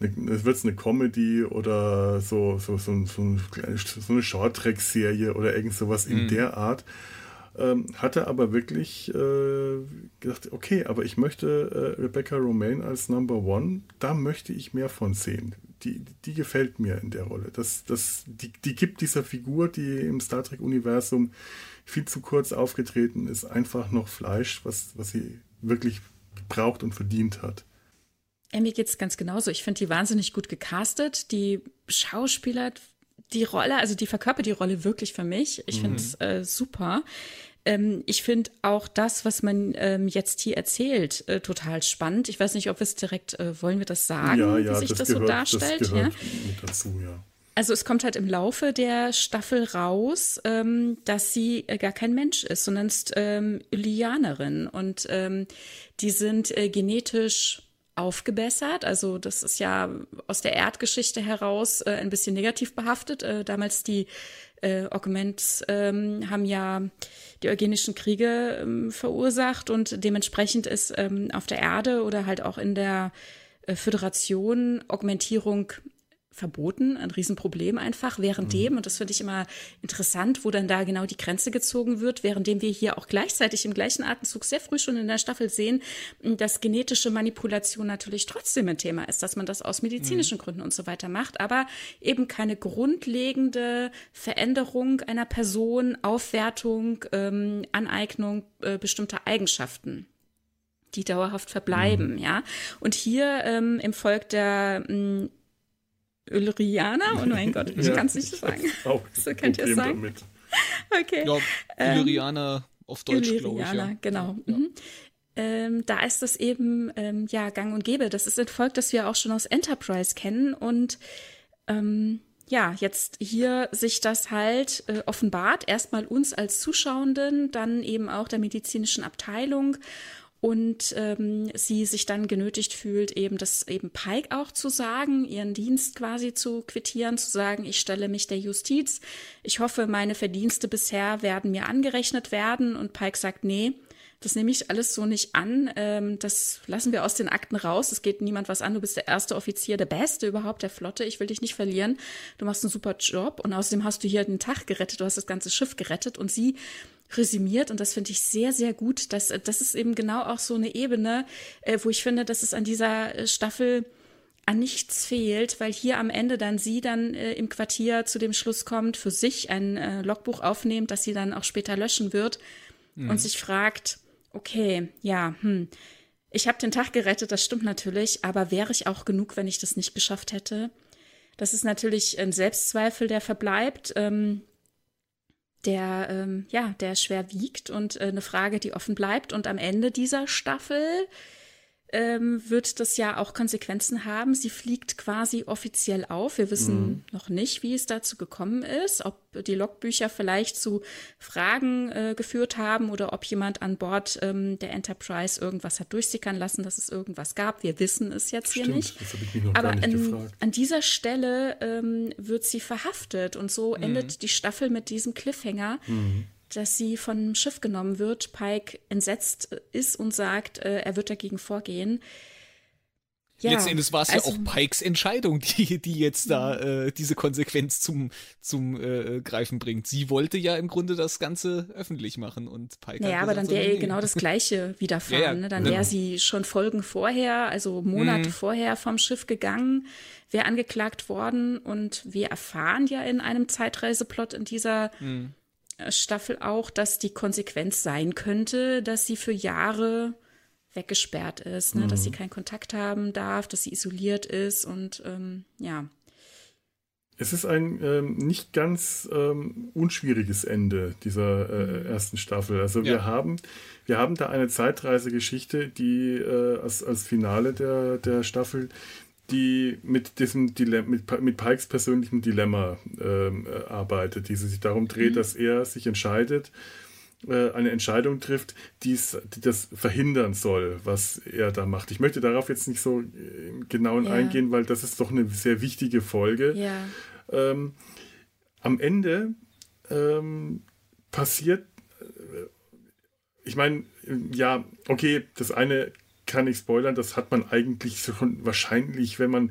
es wird eine Comedy oder so, so, so, so, so eine Short-Track-Serie oder irgend sowas mhm. in der Art. Ähm, hatte aber wirklich äh, gedacht, okay, aber ich möchte äh, Rebecca Romaine als Number One, da möchte ich mehr von sehen. Die, die gefällt mir in der Rolle. Das, das, die, die gibt dieser Figur, die im Star Trek-Universum viel zu kurz aufgetreten ist, einfach noch Fleisch, was, was sie wirklich braucht und verdient hat. Ja, mir geht's ganz genauso. Ich finde die wahnsinnig gut gecastet. Die Schauspieler, die Rolle, also die verkörpert die Rolle wirklich für mich. Ich finde es äh, super. Ähm, ich finde auch das, was man ähm, jetzt hier erzählt, äh, total spannend. Ich weiß nicht, ob wir es direkt, äh, wollen wir das sagen, ja, ja, wie sich das, das, gehört, so darstellt? Das gehört ja? dazu, ja. Also es kommt halt im Laufe der Staffel raus, ähm, dass sie äh, gar kein Mensch ist, sondern ist ähm, Ilianerin. Und ähm, die sind äh, genetisch aufgebessert. Also das ist ja aus der Erdgeschichte heraus äh, ein bisschen negativ behaftet. Äh, damals die äh, Augments ähm, haben ja die eugenischen Kriege ähm, verursacht und dementsprechend ist ähm, auf der Erde oder halt auch in der äh, Föderation Augmentierung verboten, ein Riesenproblem einfach. Währenddem, mhm. und das finde ich immer interessant, wo dann da genau die Grenze gezogen wird, währenddem wir hier auch gleichzeitig im gleichen Atemzug sehr früh schon in der Staffel sehen, dass genetische Manipulation natürlich trotzdem ein Thema ist, dass man das aus medizinischen mhm. Gründen und so weiter macht, aber eben keine grundlegende Veränderung einer Person, Aufwertung, ähm, Aneignung äh, bestimmter Eigenschaften die dauerhaft verbleiben, mhm. ja. Und hier ähm, im Volk der mh, Illyrianer? Oh mein Gott, ich ja, kann es nicht sagen. So könnt ihr es sagen. Damit. Okay. Ja, Illyrianer ähm, auf Deutsch, glaube ich. Ja. genau. Ja. Mhm. Ähm, da ist das eben ähm, ja gang und gäbe. Das ist ein Volk, das wir auch schon aus Enterprise kennen und ähm, ja, jetzt hier sich das halt äh, offenbart, erstmal uns als Zuschauenden, dann eben auch der medizinischen Abteilung und ähm, sie sich dann genötigt fühlt, eben das eben Pike auch zu sagen, ihren Dienst quasi zu quittieren, zu sagen, ich stelle mich der Justiz. Ich hoffe, meine Verdienste bisher werden mir angerechnet werden. Und Pike sagt, nee, das nehme ich alles so nicht an. Ähm, das lassen wir aus den Akten raus. Es geht niemand was an. Du bist der erste Offizier, der Beste überhaupt der Flotte. Ich will dich nicht verlieren. Du machst einen super Job und außerdem hast du hier den Tag gerettet. Du hast das ganze Schiff gerettet und sie resümiert und das finde ich sehr, sehr gut. Das, das ist eben genau auch so eine Ebene, äh, wo ich finde, dass es an dieser äh, Staffel an nichts fehlt, weil hier am Ende dann sie dann äh, im Quartier zu dem Schluss kommt, für sich ein äh, Logbuch aufnimmt, das sie dann auch später löschen wird mhm. und sich fragt, okay, ja, hm, ich habe den Tag gerettet, das stimmt natürlich, aber wäre ich auch genug, wenn ich das nicht geschafft hätte? Das ist natürlich ein Selbstzweifel, der verbleibt. Ähm, der ähm, ja der schwer wiegt und äh, eine Frage, die offen bleibt. Und am Ende dieser Staffel ähm, wird das ja auch Konsequenzen haben. Sie fliegt quasi offiziell auf. Wir wissen mhm. noch nicht, wie es dazu gekommen ist, ob die Logbücher vielleicht zu Fragen äh, geführt haben oder ob jemand an Bord ähm, der Enterprise irgendwas hat durchsickern lassen, dass es irgendwas gab. Wir wissen es jetzt Stimmt, hier nicht. Aber nicht an, an dieser Stelle ähm, wird sie verhaftet und so mhm. endet die Staffel mit diesem Cliffhanger. Mhm dass sie von einem Schiff genommen wird. Pike entsetzt ist und sagt, äh, er wird dagegen vorgehen. Ja, Letzten Endes war es also, ja auch Pikes Entscheidung, die, die jetzt da mhm. äh, diese Konsequenz zum, zum äh, Greifen bringt. Sie wollte ja im Grunde das Ganze öffentlich machen und Pike Naja, aber dann wäre ihr genau das Gleiche widerfahren. Ja, ja, ne? Dann wäre genau. sie schon Folgen vorher, also Monate mhm. vorher vom Schiff gegangen, wäre angeklagt worden und wir erfahren ja in einem Zeitreiseplot in dieser mhm. Staffel auch, dass die Konsequenz sein könnte, dass sie für Jahre weggesperrt ist, ne? Mhm. dass sie mhm. keinen Kontakt haben darf, dass sie isoliert ist und ähm, ja. Es ist ein ähm, nicht ganz ähm, unschwieriges Ende dieser äh, mhm. ersten Staffel. Also ja. wir haben wir haben da eine Zeitreisegeschichte, die äh, als, als Finale der, der Staffel die mit diesem Dilemma, mit, mit Pikes persönlichem Dilemma ähm, äh, arbeitet, die sich darum dreht, mhm. dass er sich entscheidet, äh, eine Entscheidung trifft, die's, die das verhindern soll, was er da macht. Ich möchte darauf jetzt nicht so im Genauen ja. eingehen, weil das ist doch eine sehr wichtige Folge. Ja. Ähm, am Ende ähm, passiert, ich meine, ja, okay, das eine kann ich spoilern, das hat man eigentlich schon wahrscheinlich, wenn man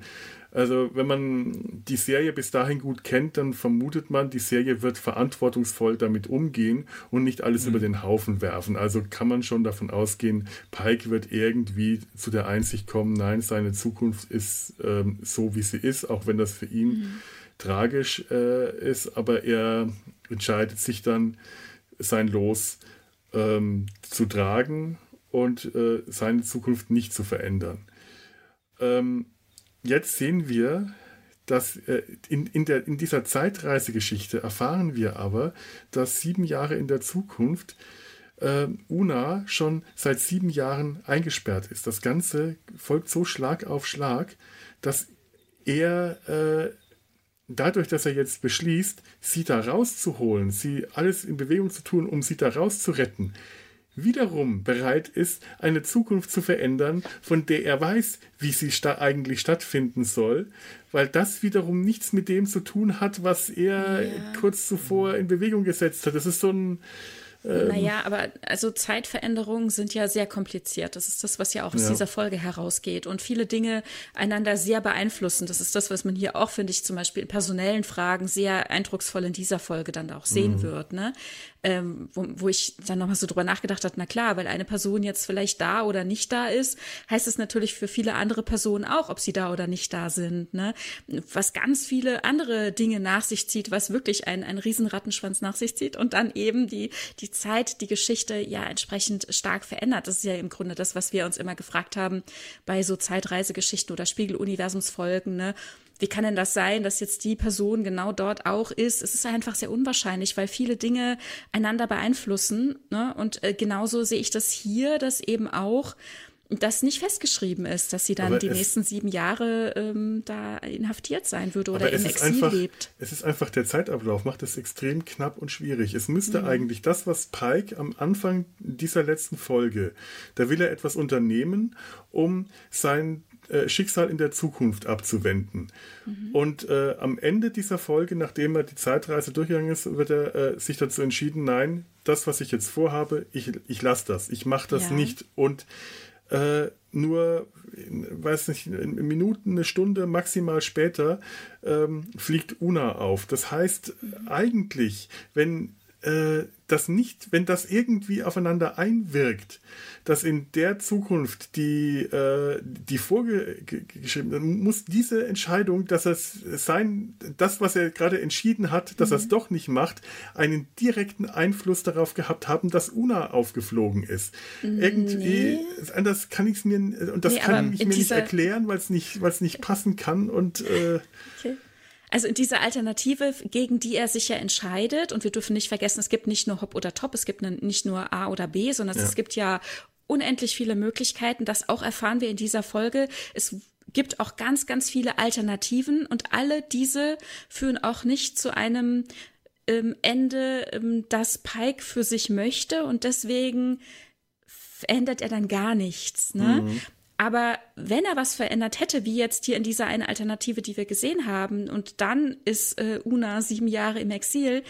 also wenn man die Serie bis dahin gut kennt, dann vermutet man, die Serie wird verantwortungsvoll damit umgehen und nicht alles mhm. über den Haufen werfen. Also kann man schon davon ausgehen, Pike wird irgendwie zu der Einsicht kommen, nein, seine Zukunft ist ähm, so, wie sie ist, auch wenn das für ihn mhm. tragisch äh, ist, aber er entscheidet sich dann, sein Los ähm, zu tragen und äh, seine Zukunft nicht zu verändern. ähm, jetzt sehen wir, dass äh, in, in, der, in dieser Zeitreisegeschichte erfahren wir aber, dass sieben Jahre in der Zukunft äh, Una schon seit sieben Jahren eingesperrt ist. Das Ganze folgt so Schlag auf Schlag, dass er äh, dadurch, dass er jetzt beschließt, sie da rauszuholen, sie alles in Bewegung zu tun, um sie da rauszuretten, wiederum bereit ist, eine Zukunft zu verändern, von der er weiß, wie sie sta eigentlich stattfinden soll, weil das wiederum nichts mit dem zu tun hat, was er ja. kurz zuvor in Bewegung gesetzt hat. Das ist so ein ähm, naja, aber also Zeitveränderungen sind ja sehr kompliziert. Das ist das, was ja auch aus ja. dieser Folge herausgeht. Und viele Dinge einander sehr beeinflussen. Das ist das, was man hier auch, finde ich, zum Beispiel in personellen Fragen sehr eindrucksvoll in dieser Folge dann auch sehen mhm. wird. Ne? Ähm, wo, wo ich dann nochmal so drüber nachgedacht habe, na klar, weil eine Person jetzt vielleicht da oder nicht da ist, heißt es natürlich für viele andere Personen auch, ob sie da oder nicht da sind. Ne? Was ganz viele andere Dinge nach sich zieht, was wirklich ein, ein Riesenrattenschwanz nach sich zieht und dann eben die, die Zeit, die Geschichte ja entsprechend stark verändert. Das ist ja im Grunde das, was wir uns immer gefragt haben bei so Zeitreisegeschichten oder Spiegeluniversumsfolgen. Ne? Wie kann denn das sein, dass jetzt die Person genau dort auch ist? Es ist einfach sehr unwahrscheinlich, weil viele Dinge einander beeinflussen. Ne? Und äh, genauso sehe ich das hier, dass eben auch das nicht festgeschrieben ist, dass sie dann Aber die nächsten sieben Jahre ähm, da inhaftiert sein würde oder im Exil einfach, lebt. Es ist einfach der Zeitablauf, macht es extrem knapp und schwierig. Es müsste mhm. eigentlich das, was Pike am Anfang dieser letzten Folge, da will er etwas unternehmen, um sein äh, Schicksal in der Zukunft abzuwenden. Mhm. Und äh, am Ende dieser Folge, nachdem er die Zeitreise durchgegangen ist, wird er äh, sich dazu entschieden, nein, das, was ich jetzt vorhabe, ich, ich lasse das, ich mache das ja. nicht. Und äh, nur, weiß nicht, in Minuten, eine Stunde maximal später ähm, fliegt Una auf. Das heißt, eigentlich, wenn äh, das nicht, wenn das irgendwie aufeinander einwirkt, dass in der Zukunft die, äh, die vorgeschrieben muss diese Entscheidung, dass es sein, das, was er gerade entschieden hat, dass mhm. er es doch nicht macht, einen direkten Einfluss darauf gehabt haben, dass Una aufgeflogen ist. Nee. Irgendwie, anders kann ich es mir, und das nee, kann ich mir nicht erklären, weil es nicht, weil es nicht passen kann und äh, okay. Also in dieser Alternative, gegen die er sich ja entscheidet, und wir dürfen nicht vergessen, es gibt nicht nur Hop oder Top, es gibt nicht nur A oder B, sondern ja. es gibt ja unendlich viele Möglichkeiten. Das auch erfahren wir in dieser Folge. Es gibt auch ganz, ganz viele Alternativen und alle diese führen auch nicht zu einem ähm, Ende, ähm, das Pike für sich möchte und deswegen ändert er dann gar nichts. Ne? Mhm. Aber wenn er was verändert hätte, wie jetzt hier in dieser einen Alternative, die wir gesehen haben, und dann ist äh, Una sieben Jahre im Exil,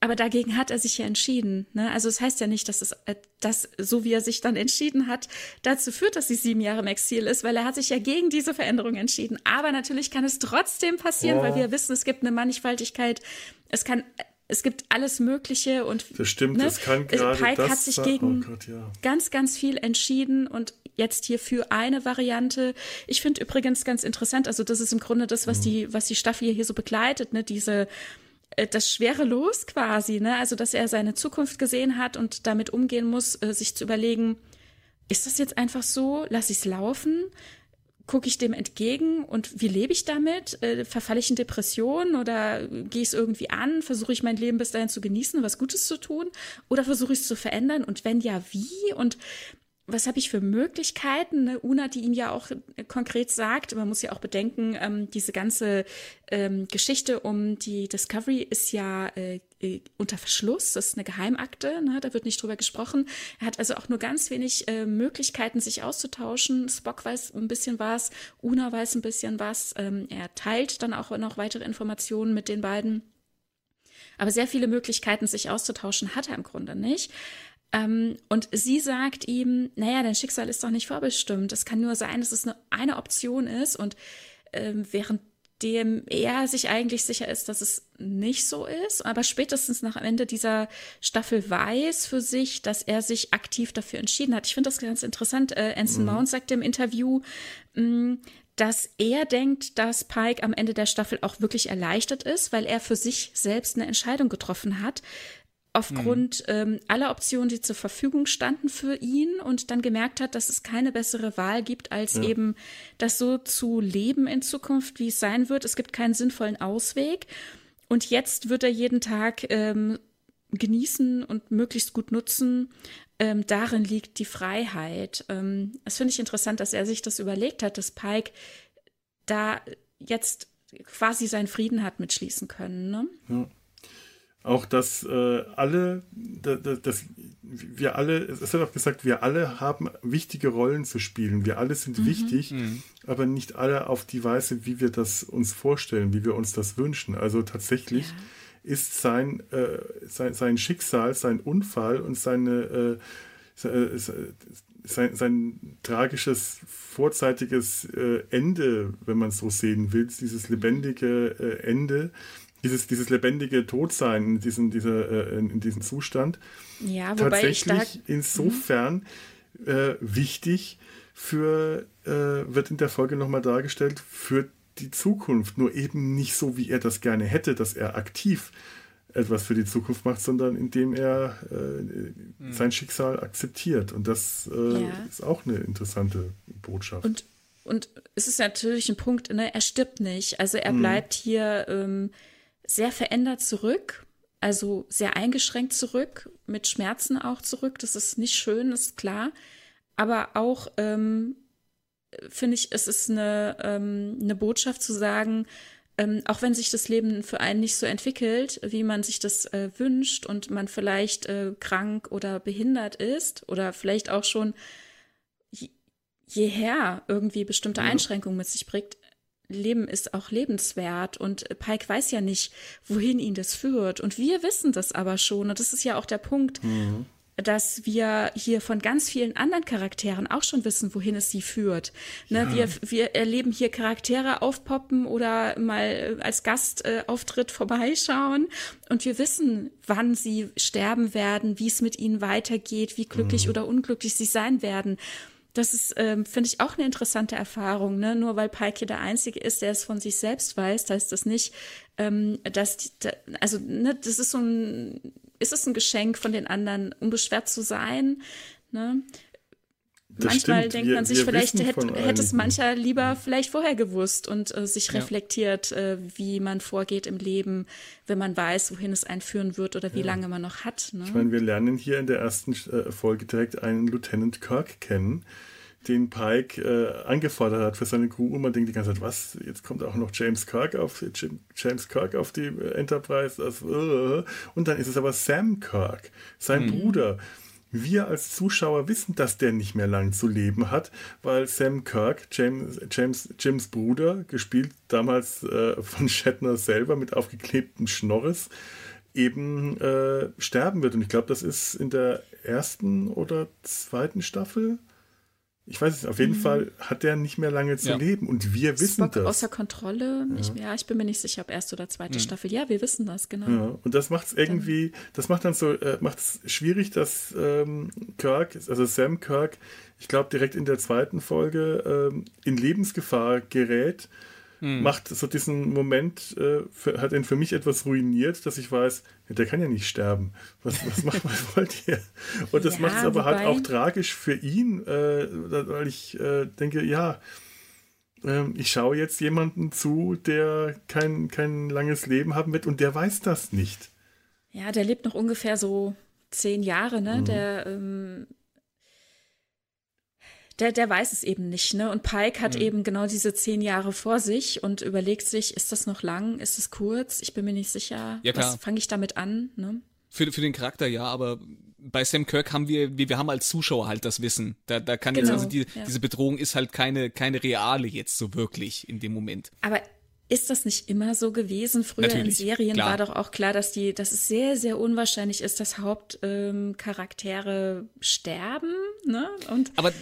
aber dagegen hat er sich ja entschieden. Ne? Also es das heißt ja nicht, dass es, äh, dass so wie er sich dann entschieden hat, dazu führt, dass sie sieben Jahre im Exil ist, weil er hat sich ja gegen diese Veränderung entschieden. Aber natürlich kann es trotzdem passieren, oh. weil wir wissen, es gibt eine Mannigfaltigkeit. Es kann es gibt alles Mögliche und das stimmt, ne? es kann gerade Pike das hat sich gegen oh Gott, ja. ganz, ganz viel entschieden und jetzt hier für eine Variante. Ich finde übrigens ganz interessant, also das ist im Grunde das, was mhm. die, was die Staffel hier so begleitet, ne, diese äh, das schwere Los quasi, ne? Also, dass er seine Zukunft gesehen hat und damit umgehen muss, äh, sich zu überlegen, ist das jetzt einfach so? Lass ich es laufen? Gucke ich dem entgegen und wie lebe ich damit? Äh, verfalle ich in Depressionen oder gehe ich es irgendwie an? Versuche ich mein Leben bis dahin zu genießen, was Gutes zu tun? Oder versuche ich es zu verändern? Und wenn ja, wie? Und was habe ich für Möglichkeiten? Ne? Una, die ihm ja auch äh, konkret sagt, man muss ja auch bedenken, ähm, diese ganze ähm, Geschichte um die Discovery ist ja äh, äh, unter Verschluss, das ist eine Geheimakte, ne? da wird nicht drüber gesprochen. Er hat also auch nur ganz wenig äh, Möglichkeiten, sich auszutauschen. Spock weiß ein bisschen was, Una weiß ein bisschen was. Ähm, er teilt dann auch noch weitere Informationen mit den beiden. Aber sehr viele Möglichkeiten, sich auszutauschen, hat er im Grunde nicht. Ähm, und sie sagt ihm, naja, dein Schicksal ist doch nicht vorbestimmt. Es kann nur sein, dass es eine, eine Option ist. Und ähm, währenddem er sich eigentlich sicher ist, dass es nicht so ist, aber spätestens nach Ende dieser Staffel weiß für sich, dass er sich aktiv dafür entschieden hat. Ich finde das ganz interessant. Äh, Anson mhm. Mount sagte im Interview, mh, mm, dass er denkt, dass Pike am Ende der Staffel auch wirklich erleichtert ist, weil er für sich selbst eine Entscheidung getroffen hat, aufgrund mhm. ähm, aller Optionen, die zur Verfügung standen für ihn und dann gemerkt hat, dass es keine bessere Wahl gibt, als ja. eben das so zu leben in Zukunft, wie es sein wird. Es gibt keinen sinnvollen Ausweg. Und jetzt wird er jeden Tag ähm, genießen und möglichst gut nutzen. Ähm, darin liegt die Freiheit. Ähm, das finde ich interessant, dass er sich das überlegt hat, dass Pike da jetzt quasi seinen Frieden hat mitschließen können. Ne? Ja. Auch, dass äh, alle, dass, dass wir alle, es wird auch gesagt, wir alle haben wichtige Rollen zu spielen. Wir alle sind mhm. wichtig, mhm. aber nicht alle auf die Weise, wie wir das uns vorstellen, wie wir uns das wünschen. Also tatsächlich ja. ist sein, äh, sein, sein Schicksal, sein Unfall und seine äh, äh sein, sein tragisches vorzeitiges äh, Ende, wenn man es so sehen will, dieses lebendige äh, Ende, dieses, dieses lebendige Todsein in diesem, dieser, äh, in, in diesem Zustand. Ja, wobei tatsächlich ich da, insofern äh, wichtig für, äh, wird in der Folge nochmal dargestellt, für die Zukunft. Nur eben nicht so, wie er das gerne hätte, dass er aktiv etwas für die Zukunft macht, sondern indem er äh, mhm. sein Schicksal akzeptiert. Und das äh, ja. ist auch eine interessante Botschaft. Und, und es ist natürlich ein Punkt, ne? er stirbt nicht. Also er mhm. bleibt hier ähm, sehr verändert zurück, also sehr eingeschränkt zurück, mit Schmerzen auch zurück. Das ist nicht schön, ist klar. Aber auch ähm, finde ich, es ist eine, ähm, eine Botschaft zu sagen, ähm, auch wenn sich das Leben für einen nicht so entwickelt, wie man sich das äh, wünscht und man vielleicht äh, krank oder behindert ist oder vielleicht auch schon jeher irgendwie bestimmte Einschränkungen mit sich bringt, Leben ist auch lebenswert und Pike weiß ja nicht, wohin ihn das führt. Und wir wissen das aber schon. Und das ist ja auch der Punkt, mhm. dass wir hier von ganz vielen anderen Charakteren auch schon wissen, wohin es sie führt. Ne, ja. wir, wir erleben hier Charaktere aufpoppen oder mal als Gastauftritt äh, vorbeischauen. Und wir wissen, wann sie sterben werden, wie es mit ihnen weitergeht, wie glücklich mhm. oder unglücklich sie sein werden das ist, ähm, finde ich, auch eine interessante Erfahrung. Ne? Nur weil Pike der Einzige ist, der es von sich selbst weiß, heißt das nicht, ähm, dass, die, da, also, ne, das ist so ein, ist es ein Geschenk von den anderen, unbeschwert zu sein. Ne? Manchmal stimmt. denkt wir, man sich, vielleicht hätte, hätte es mancher lieber vielleicht vorher gewusst und äh, sich reflektiert, ja. äh, wie man vorgeht im Leben, wenn man weiß, wohin es einen führen wird oder wie ja. lange man noch hat. Ne? Ich meine, wir lernen hier in der ersten äh, Folge direkt einen Lieutenant Kirk kennen, den Pike äh, angefordert hat für seine Crew und man denkt die ganze Zeit, was, jetzt kommt auch noch James Kirk auf, James Kirk auf die äh, Enterprise, das, uh, und dann ist es aber Sam Kirk, sein mhm. Bruder wir als Zuschauer wissen, dass der nicht mehr lang zu leben hat, weil Sam Kirk, James, James, Jims Bruder, gespielt damals äh, von Shatner selber mit aufgeklebtem Schnorres, eben äh, sterben wird. Und ich glaube, das ist in der ersten oder zweiten Staffel ich weiß es, auf jeden mhm. Fall hat der nicht mehr lange zu ja. leben und wir wissen Spock das. Außer Kontrolle, ja. ich, ja. ich bin mir nicht sicher, ob erste oder zweite mhm. Staffel. Ja, wir wissen das, genau. Ja. Und das macht es irgendwie, das macht dann so, äh, macht es schwierig, dass ähm, Kirk, also Sam Kirk, ich glaube direkt in der zweiten Folge ähm, in Lebensgefahr gerät hm. macht so diesen Moment, äh, für, hat ihn für mich etwas ruiniert, dass ich weiß, der kann ja nicht sterben. Was, was, macht, was wollt ihr? Und das ja, macht es aber halt auch tragisch für ihn, äh, weil ich äh, denke, ja, ähm, ich schaue jetzt jemanden zu, der kein, kein langes Leben haben wird und der weiß das nicht. Ja, der lebt noch ungefähr so zehn Jahre, ne? Mhm. Der ähm, der, der weiß es eben nicht, ne? Und Pike hat mhm. eben genau diese zehn Jahre vor sich und überlegt sich, ist das noch lang, ist es kurz? Ich bin mir nicht sicher. Ja, klar. Was fange ich damit an, ne? Für, für den Charakter ja, aber bei Sam Kirk haben wir, wir, wir haben als Zuschauer halt das Wissen. Da, da kann genau, jetzt, also die, ja. diese Bedrohung ist halt keine, keine reale jetzt so wirklich in dem Moment. Aber ist das nicht immer so gewesen? Früher Natürlich, in Serien klar. war doch auch klar, dass die, dass es sehr, sehr unwahrscheinlich ist, dass Hauptcharaktere ähm, sterben. Ne? Und Aber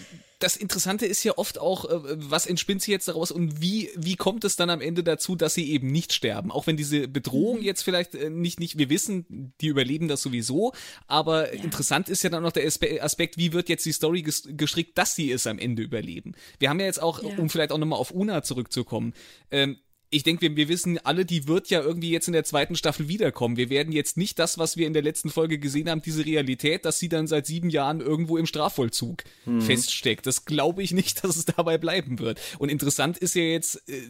das Interessante ist ja oft auch, äh, was entspinnt sie jetzt daraus und wie, wie kommt es dann am Ende dazu, dass sie eben nicht sterben? Auch wenn diese Bedrohung mhm. jetzt vielleicht äh, nicht, nicht, wir wissen, die überleben das sowieso, aber ja. interessant ist ja dann noch der Aspekt, wie wird jetzt die Story gestrickt, dass sie es am Ende überleben? Wir haben ja jetzt auch, ja. um vielleicht auch nochmal auf Una zurückzukommen, ähm, ich denke, wir, wir wissen alle, die wird ja irgendwie jetzt in der zweiten Staffel wiederkommen. Wir werden jetzt nicht das, was wir in der letzten Folge gesehen haben, diese Realität, dass sie dann seit sieben Jahren irgendwo im Strafvollzug mhm. feststeckt. Das glaube ich nicht, dass es dabei bleiben wird. Und interessant ist ja jetzt, äh,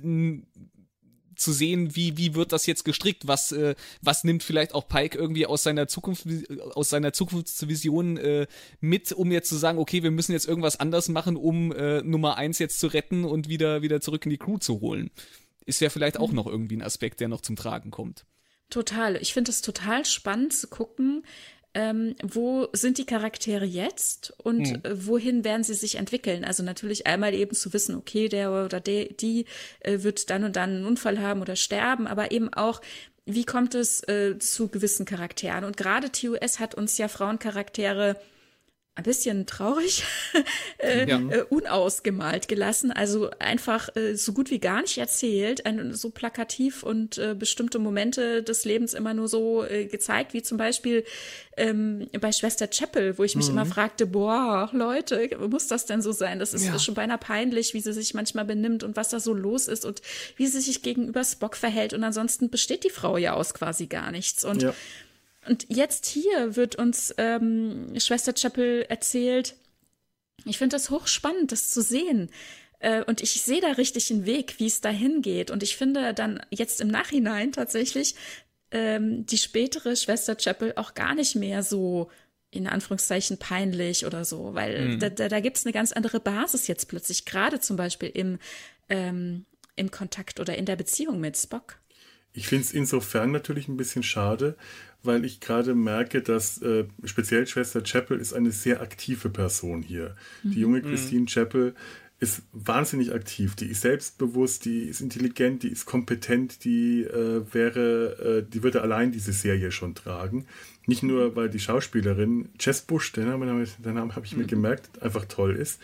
zu sehen, wie, wie wird das jetzt gestrickt, was, äh, was nimmt vielleicht auch Pike irgendwie aus seiner Zukunft, aus seiner Zukunftsvision äh, mit, um jetzt zu sagen, okay, wir müssen jetzt irgendwas anders machen, um äh, Nummer eins jetzt zu retten und wieder, wieder zurück in die Crew zu holen. Ist ja vielleicht auch mhm. noch irgendwie ein Aspekt, der noch zum Tragen kommt. Total. Ich finde es total spannend zu gucken, ähm, wo sind die Charaktere jetzt und hm. äh, wohin werden sie sich entwickeln? Also natürlich einmal eben zu wissen, okay, der oder der, die äh, wird dann und dann einen Unfall haben oder sterben, aber eben auch, wie kommt es äh, zu gewissen Charakteren? Und gerade TUS hat uns ja Frauencharaktere ein bisschen traurig äh, ja. äh, unausgemalt gelassen, also einfach äh, so gut wie gar nicht erzählt, ein, so plakativ und äh, bestimmte Momente des Lebens immer nur so äh, gezeigt, wie zum Beispiel ähm, bei Schwester Chapel, wo ich mich mhm. immer fragte, boah, Leute, muss das denn so sein? Das ist ja. schon beinahe peinlich, wie sie sich manchmal benimmt und was da so los ist und wie sie sich gegenüber Spock verhält und ansonsten besteht die Frau ja aus quasi gar nichts und ja und jetzt hier wird uns ähm, Schwester Chapel erzählt. Ich finde das hochspannend, das zu sehen. Äh, und ich sehe da richtig einen Weg, wie es dahin geht. Und ich finde dann jetzt im Nachhinein tatsächlich ähm, die spätere Schwester Chapel auch gar nicht mehr so in Anführungszeichen peinlich oder so, weil mhm. da, da, da gibt es eine ganz andere Basis jetzt plötzlich, gerade zum Beispiel im, ähm, im Kontakt oder in der Beziehung mit Spock. Ich finde es insofern natürlich ein bisschen schade, weil ich gerade merke, dass äh, speziell Schwester Chapel ist eine sehr aktive Person hier. Mhm. Die junge mhm. Christine Chapel ist wahnsinnig aktiv. Die ist selbstbewusst, die ist intelligent, die ist kompetent, die äh, wäre, äh, die würde allein diese Serie schon tragen. Nicht nur, weil die Schauspielerin Jess Bush, den Namen, den Namen habe ich mir mhm. gemerkt, einfach toll ist,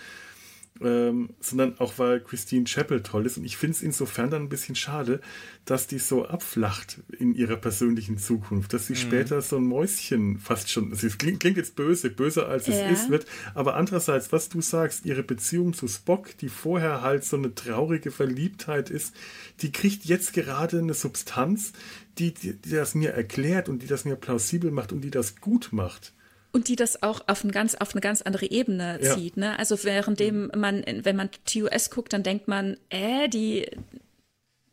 ähm, sondern auch weil Christine Chappell toll ist. Und ich finde es insofern dann ein bisschen schade, dass die so abflacht in ihrer persönlichen Zukunft, dass sie mhm. später so ein Mäuschen fast schon, es klingt, klingt, jetzt böse, böser als ja. es ist, wird, aber andererseits, was du sagst, ihre Beziehung zu Spock, die vorher halt so eine traurige Verliebtheit ist, die kriegt jetzt gerade eine Substanz, die, die, die das mir erklärt und die das mir plausibel macht und die das gut macht und die das auch auf, ein ganz, auf eine ganz andere Ebene ja. zieht. Ne? Also währenddem man, wenn man TUS guckt, dann denkt man, äh, die,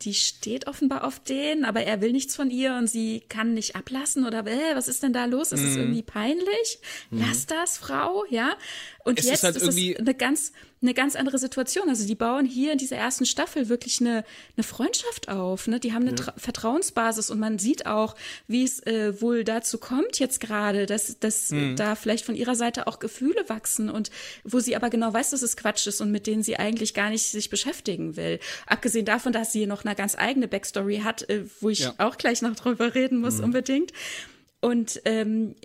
die steht offenbar auf den, aber er will nichts von ihr und sie kann nicht ablassen oder äh, was ist denn da los? Ist es mhm. irgendwie peinlich? Mhm. Lass das, Frau, ja? Und es jetzt ist, halt ist es eine ganz eine ganz andere Situation. Also die bauen hier in dieser ersten Staffel wirklich eine, eine Freundschaft auf. Ne? Die haben eine ja. Vertrauensbasis und man sieht auch, wie es äh, wohl dazu kommt jetzt gerade, dass, dass mhm. da vielleicht von ihrer Seite auch Gefühle wachsen und wo sie aber genau weiß, dass es Quatsch ist und mit denen sie eigentlich gar nicht sich beschäftigen will. Abgesehen davon, dass sie noch eine ganz eigene Backstory hat, äh, wo ich ja. auch gleich noch drüber reden muss mhm. unbedingt. Und ähm,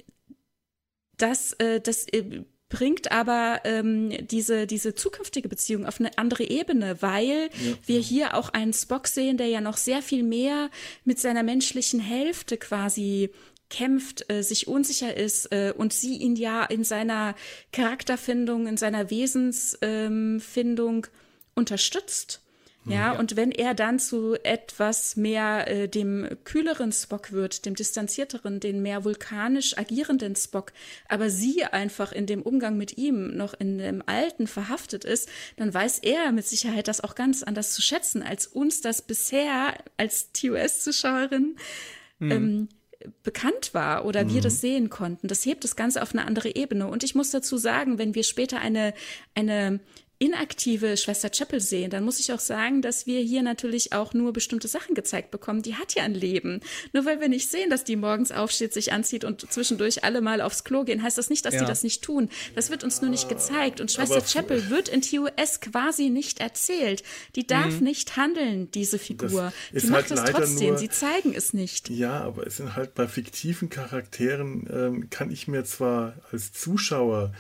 das, äh, das äh, bringt aber ähm, diese, diese zukünftige Beziehung auf eine andere Ebene, weil ja. wir hier auch einen Spock sehen, der ja noch sehr viel mehr mit seiner menschlichen Hälfte quasi kämpft, äh, sich unsicher ist äh, und sie ihn ja in seiner Charakterfindung, in seiner Wesensfindung ähm, unterstützt. Ja, ja, und wenn er dann zu etwas mehr äh, dem kühleren Spock wird, dem distanzierteren, den mehr vulkanisch agierenden Spock, aber sie einfach in dem Umgang mit ihm noch in dem Alten verhaftet ist, dann weiß er mit Sicherheit das auch ganz anders zu schätzen, als uns das bisher als TOS-Zuschauerin mhm. ähm, bekannt war oder mhm. wir das sehen konnten. Das hebt das Ganze auf eine andere Ebene. Und ich muss dazu sagen, wenn wir später eine, eine inaktive Schwester Chapel sehen, dann muss ich auch sagen, dass wir hier natürlich auch nur bestimmte Sachen gezeigt bekommen. Die hat ja ein Leben. Nur weil wir nicht sehen, dass die morgens aufsteht, sich anzieht und zwischendurch alle mal aufs Klo gehen, heißt das nicht, dass ja. die das nicht tun. Das wird uns nur nicht gezeigt. Und Schwester Aber Chapel wird in TOS quasi nicht erzählt. Die darf mhm. nicht handeln, diese Figur. Die macht halt es trotzdem. Nur, Sie zeigen es nicht. Ja, aber es sind halt bei fiktiven Charakteren, ähm, kann ich mir zwar als Zuschauer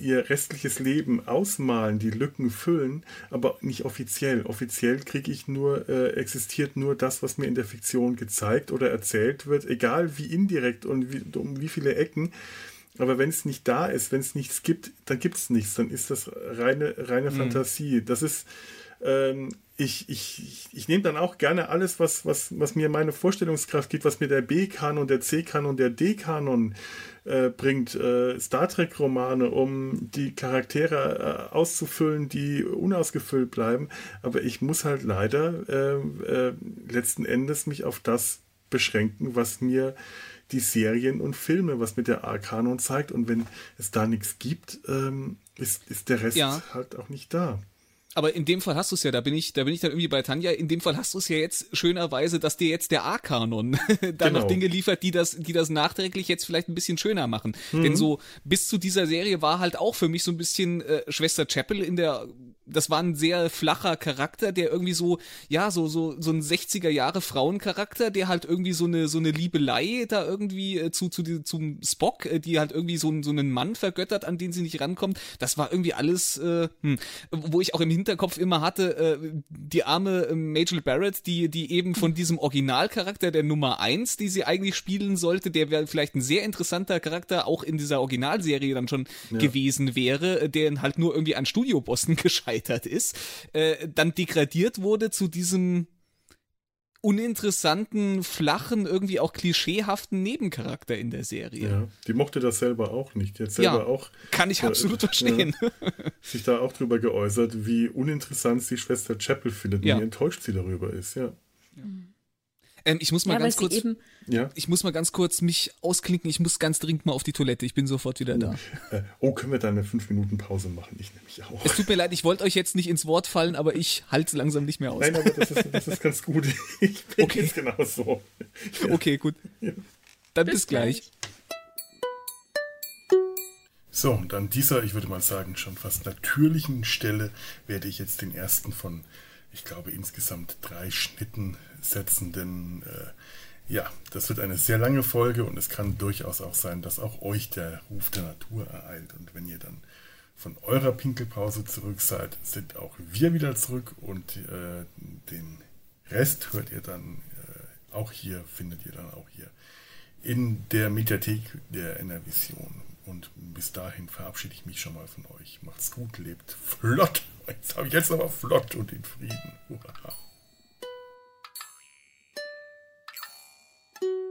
ihr restliches Leben ausmalen, die Lücken füllen, aber nicht offiziell. Offiziell kriege ich nur, äh, existiert nur das, was mir in der Fiktion gezeigt oder erzählt wird, egal wie indirekt und wie, um wie viele Ecken. Aber wenn es nicht da ist, wenn es nichts gibt, dann gibt es nichts. Dann ist das reine, reine mhm. Fantasie. Das ist Ähm, ich, ich, ich nehme dann auch gerne alles, was, was, was mir meine Vorstellungskraft gibt, was mir der B-Kanon, der C-Kanon, der D-Kanon äh, bringt. Äh, Star Trek-Romane, um die Charaktere äh, auszufüllen, die unausgefüllt bleiben. Aber ich muss halt leider äh, äh, letzten Endes mich auf das beschränken, was mir die Serien und Filme, was mit der A-Kanon zeigt. Und wenn es da nichts gibt, ähm, ist, ist der Rest ja. halt auch nicht da aber in dem Fall hast du es ja, da bin ich, da bin ich dann irgendwie bei Tanja, in dem Fall hast du es ja jetzt schönerweise, dass dir jetzt der A-Kanon dann genau. noch Dinge liefert, die das, die das nachträglich jetzt vielleicht ein bisschen schöner machen. Mhm. Denn so bis zu dieser Serie war halt auch für mich so ein bisschen äh, Schwester Chapel in der das war ein sehr flacher Charakter, der irgendwie so, ja, so, so, so ein 60er Jahre Frauencharakter, der halt irgendwie so eine, so eine Liebelei da irgendwie äh, zu, zu, zum Spock, äh, die halt irgendwie so, so einen Mann vergöttert, an den sie nicht rankommt. Das war irgendwie alles, äh, hm, wo ich auch im Hinterkopf immer hatte, äh, die arme äh, Majel Barrett, die, die eben von diesem Originalcharakter der Nummer eins, die sie eigentlich spielen sollte, der wäre vielleicht ein sehr interessanter Charakter auch in dieser Originalserie dann schon ja. gewesen wäre, der halt nur irgendwie an Studiobossen gescheitert gescheitert ist, äh, dann degradiert wurde zu diesem uninteressanten, flachen, irgendwie auch klischeehaften Nebencharakter in der Serie. Ja, die mochte das selber auch nicht. Die hat selber ja, auch. Kann ich äh, absolut verstehen. Ja, sich da auch drüber geäußert, wie uninteressant sie Schwester Chapel findet, ja. wie enttäuscht sie darüber ist, ja. Ähm, ich muss mal ja, ganz kurz. Ja? Ich muss mal ganz kurz mich ausklinken. Ich muss ganz dringend mal auf die Toilette. Ich bin sofort wieder da. Äh, oh, können wir da eine 5 Minuten Pause machen? Ich nämlich auch. Es tut mir leid, ich wollte euch jetzt nicht ins Wort fallen, aber ich halte langsam nicht mehr aus. Nein, aber das ist, das ist ganz gut. Ich bin okay. jetzt genau so. Ja. Okay, gut. Ja. Dann bis, bis gleich. So, und an dieser, ich würde mal sagen, schon fast natürlichen Stelle werde ich jetzt den ersten von, ich glaube, insgesamt drei Schnitten setzen, denn äh, ja, das wird eine sehr lange Folge und es kann durchaus auch sein, dass auch euch der Ruf der Natur ereilt. Und wenn ihr dann von eurer Pinkelpause zurück seid, sind auch wir wieder zurück und äh, den Rest hört ihr dann äh, auch hier, findet ihr dann auch hier in der Mediathek der NRVision. Und bis dahin verabschiede ich mich schon mal von euch. Macht's gut, lebt flott. Jetzt habe ich jetzt aber flott und in Frieden. Uhaha. Mm-hmm.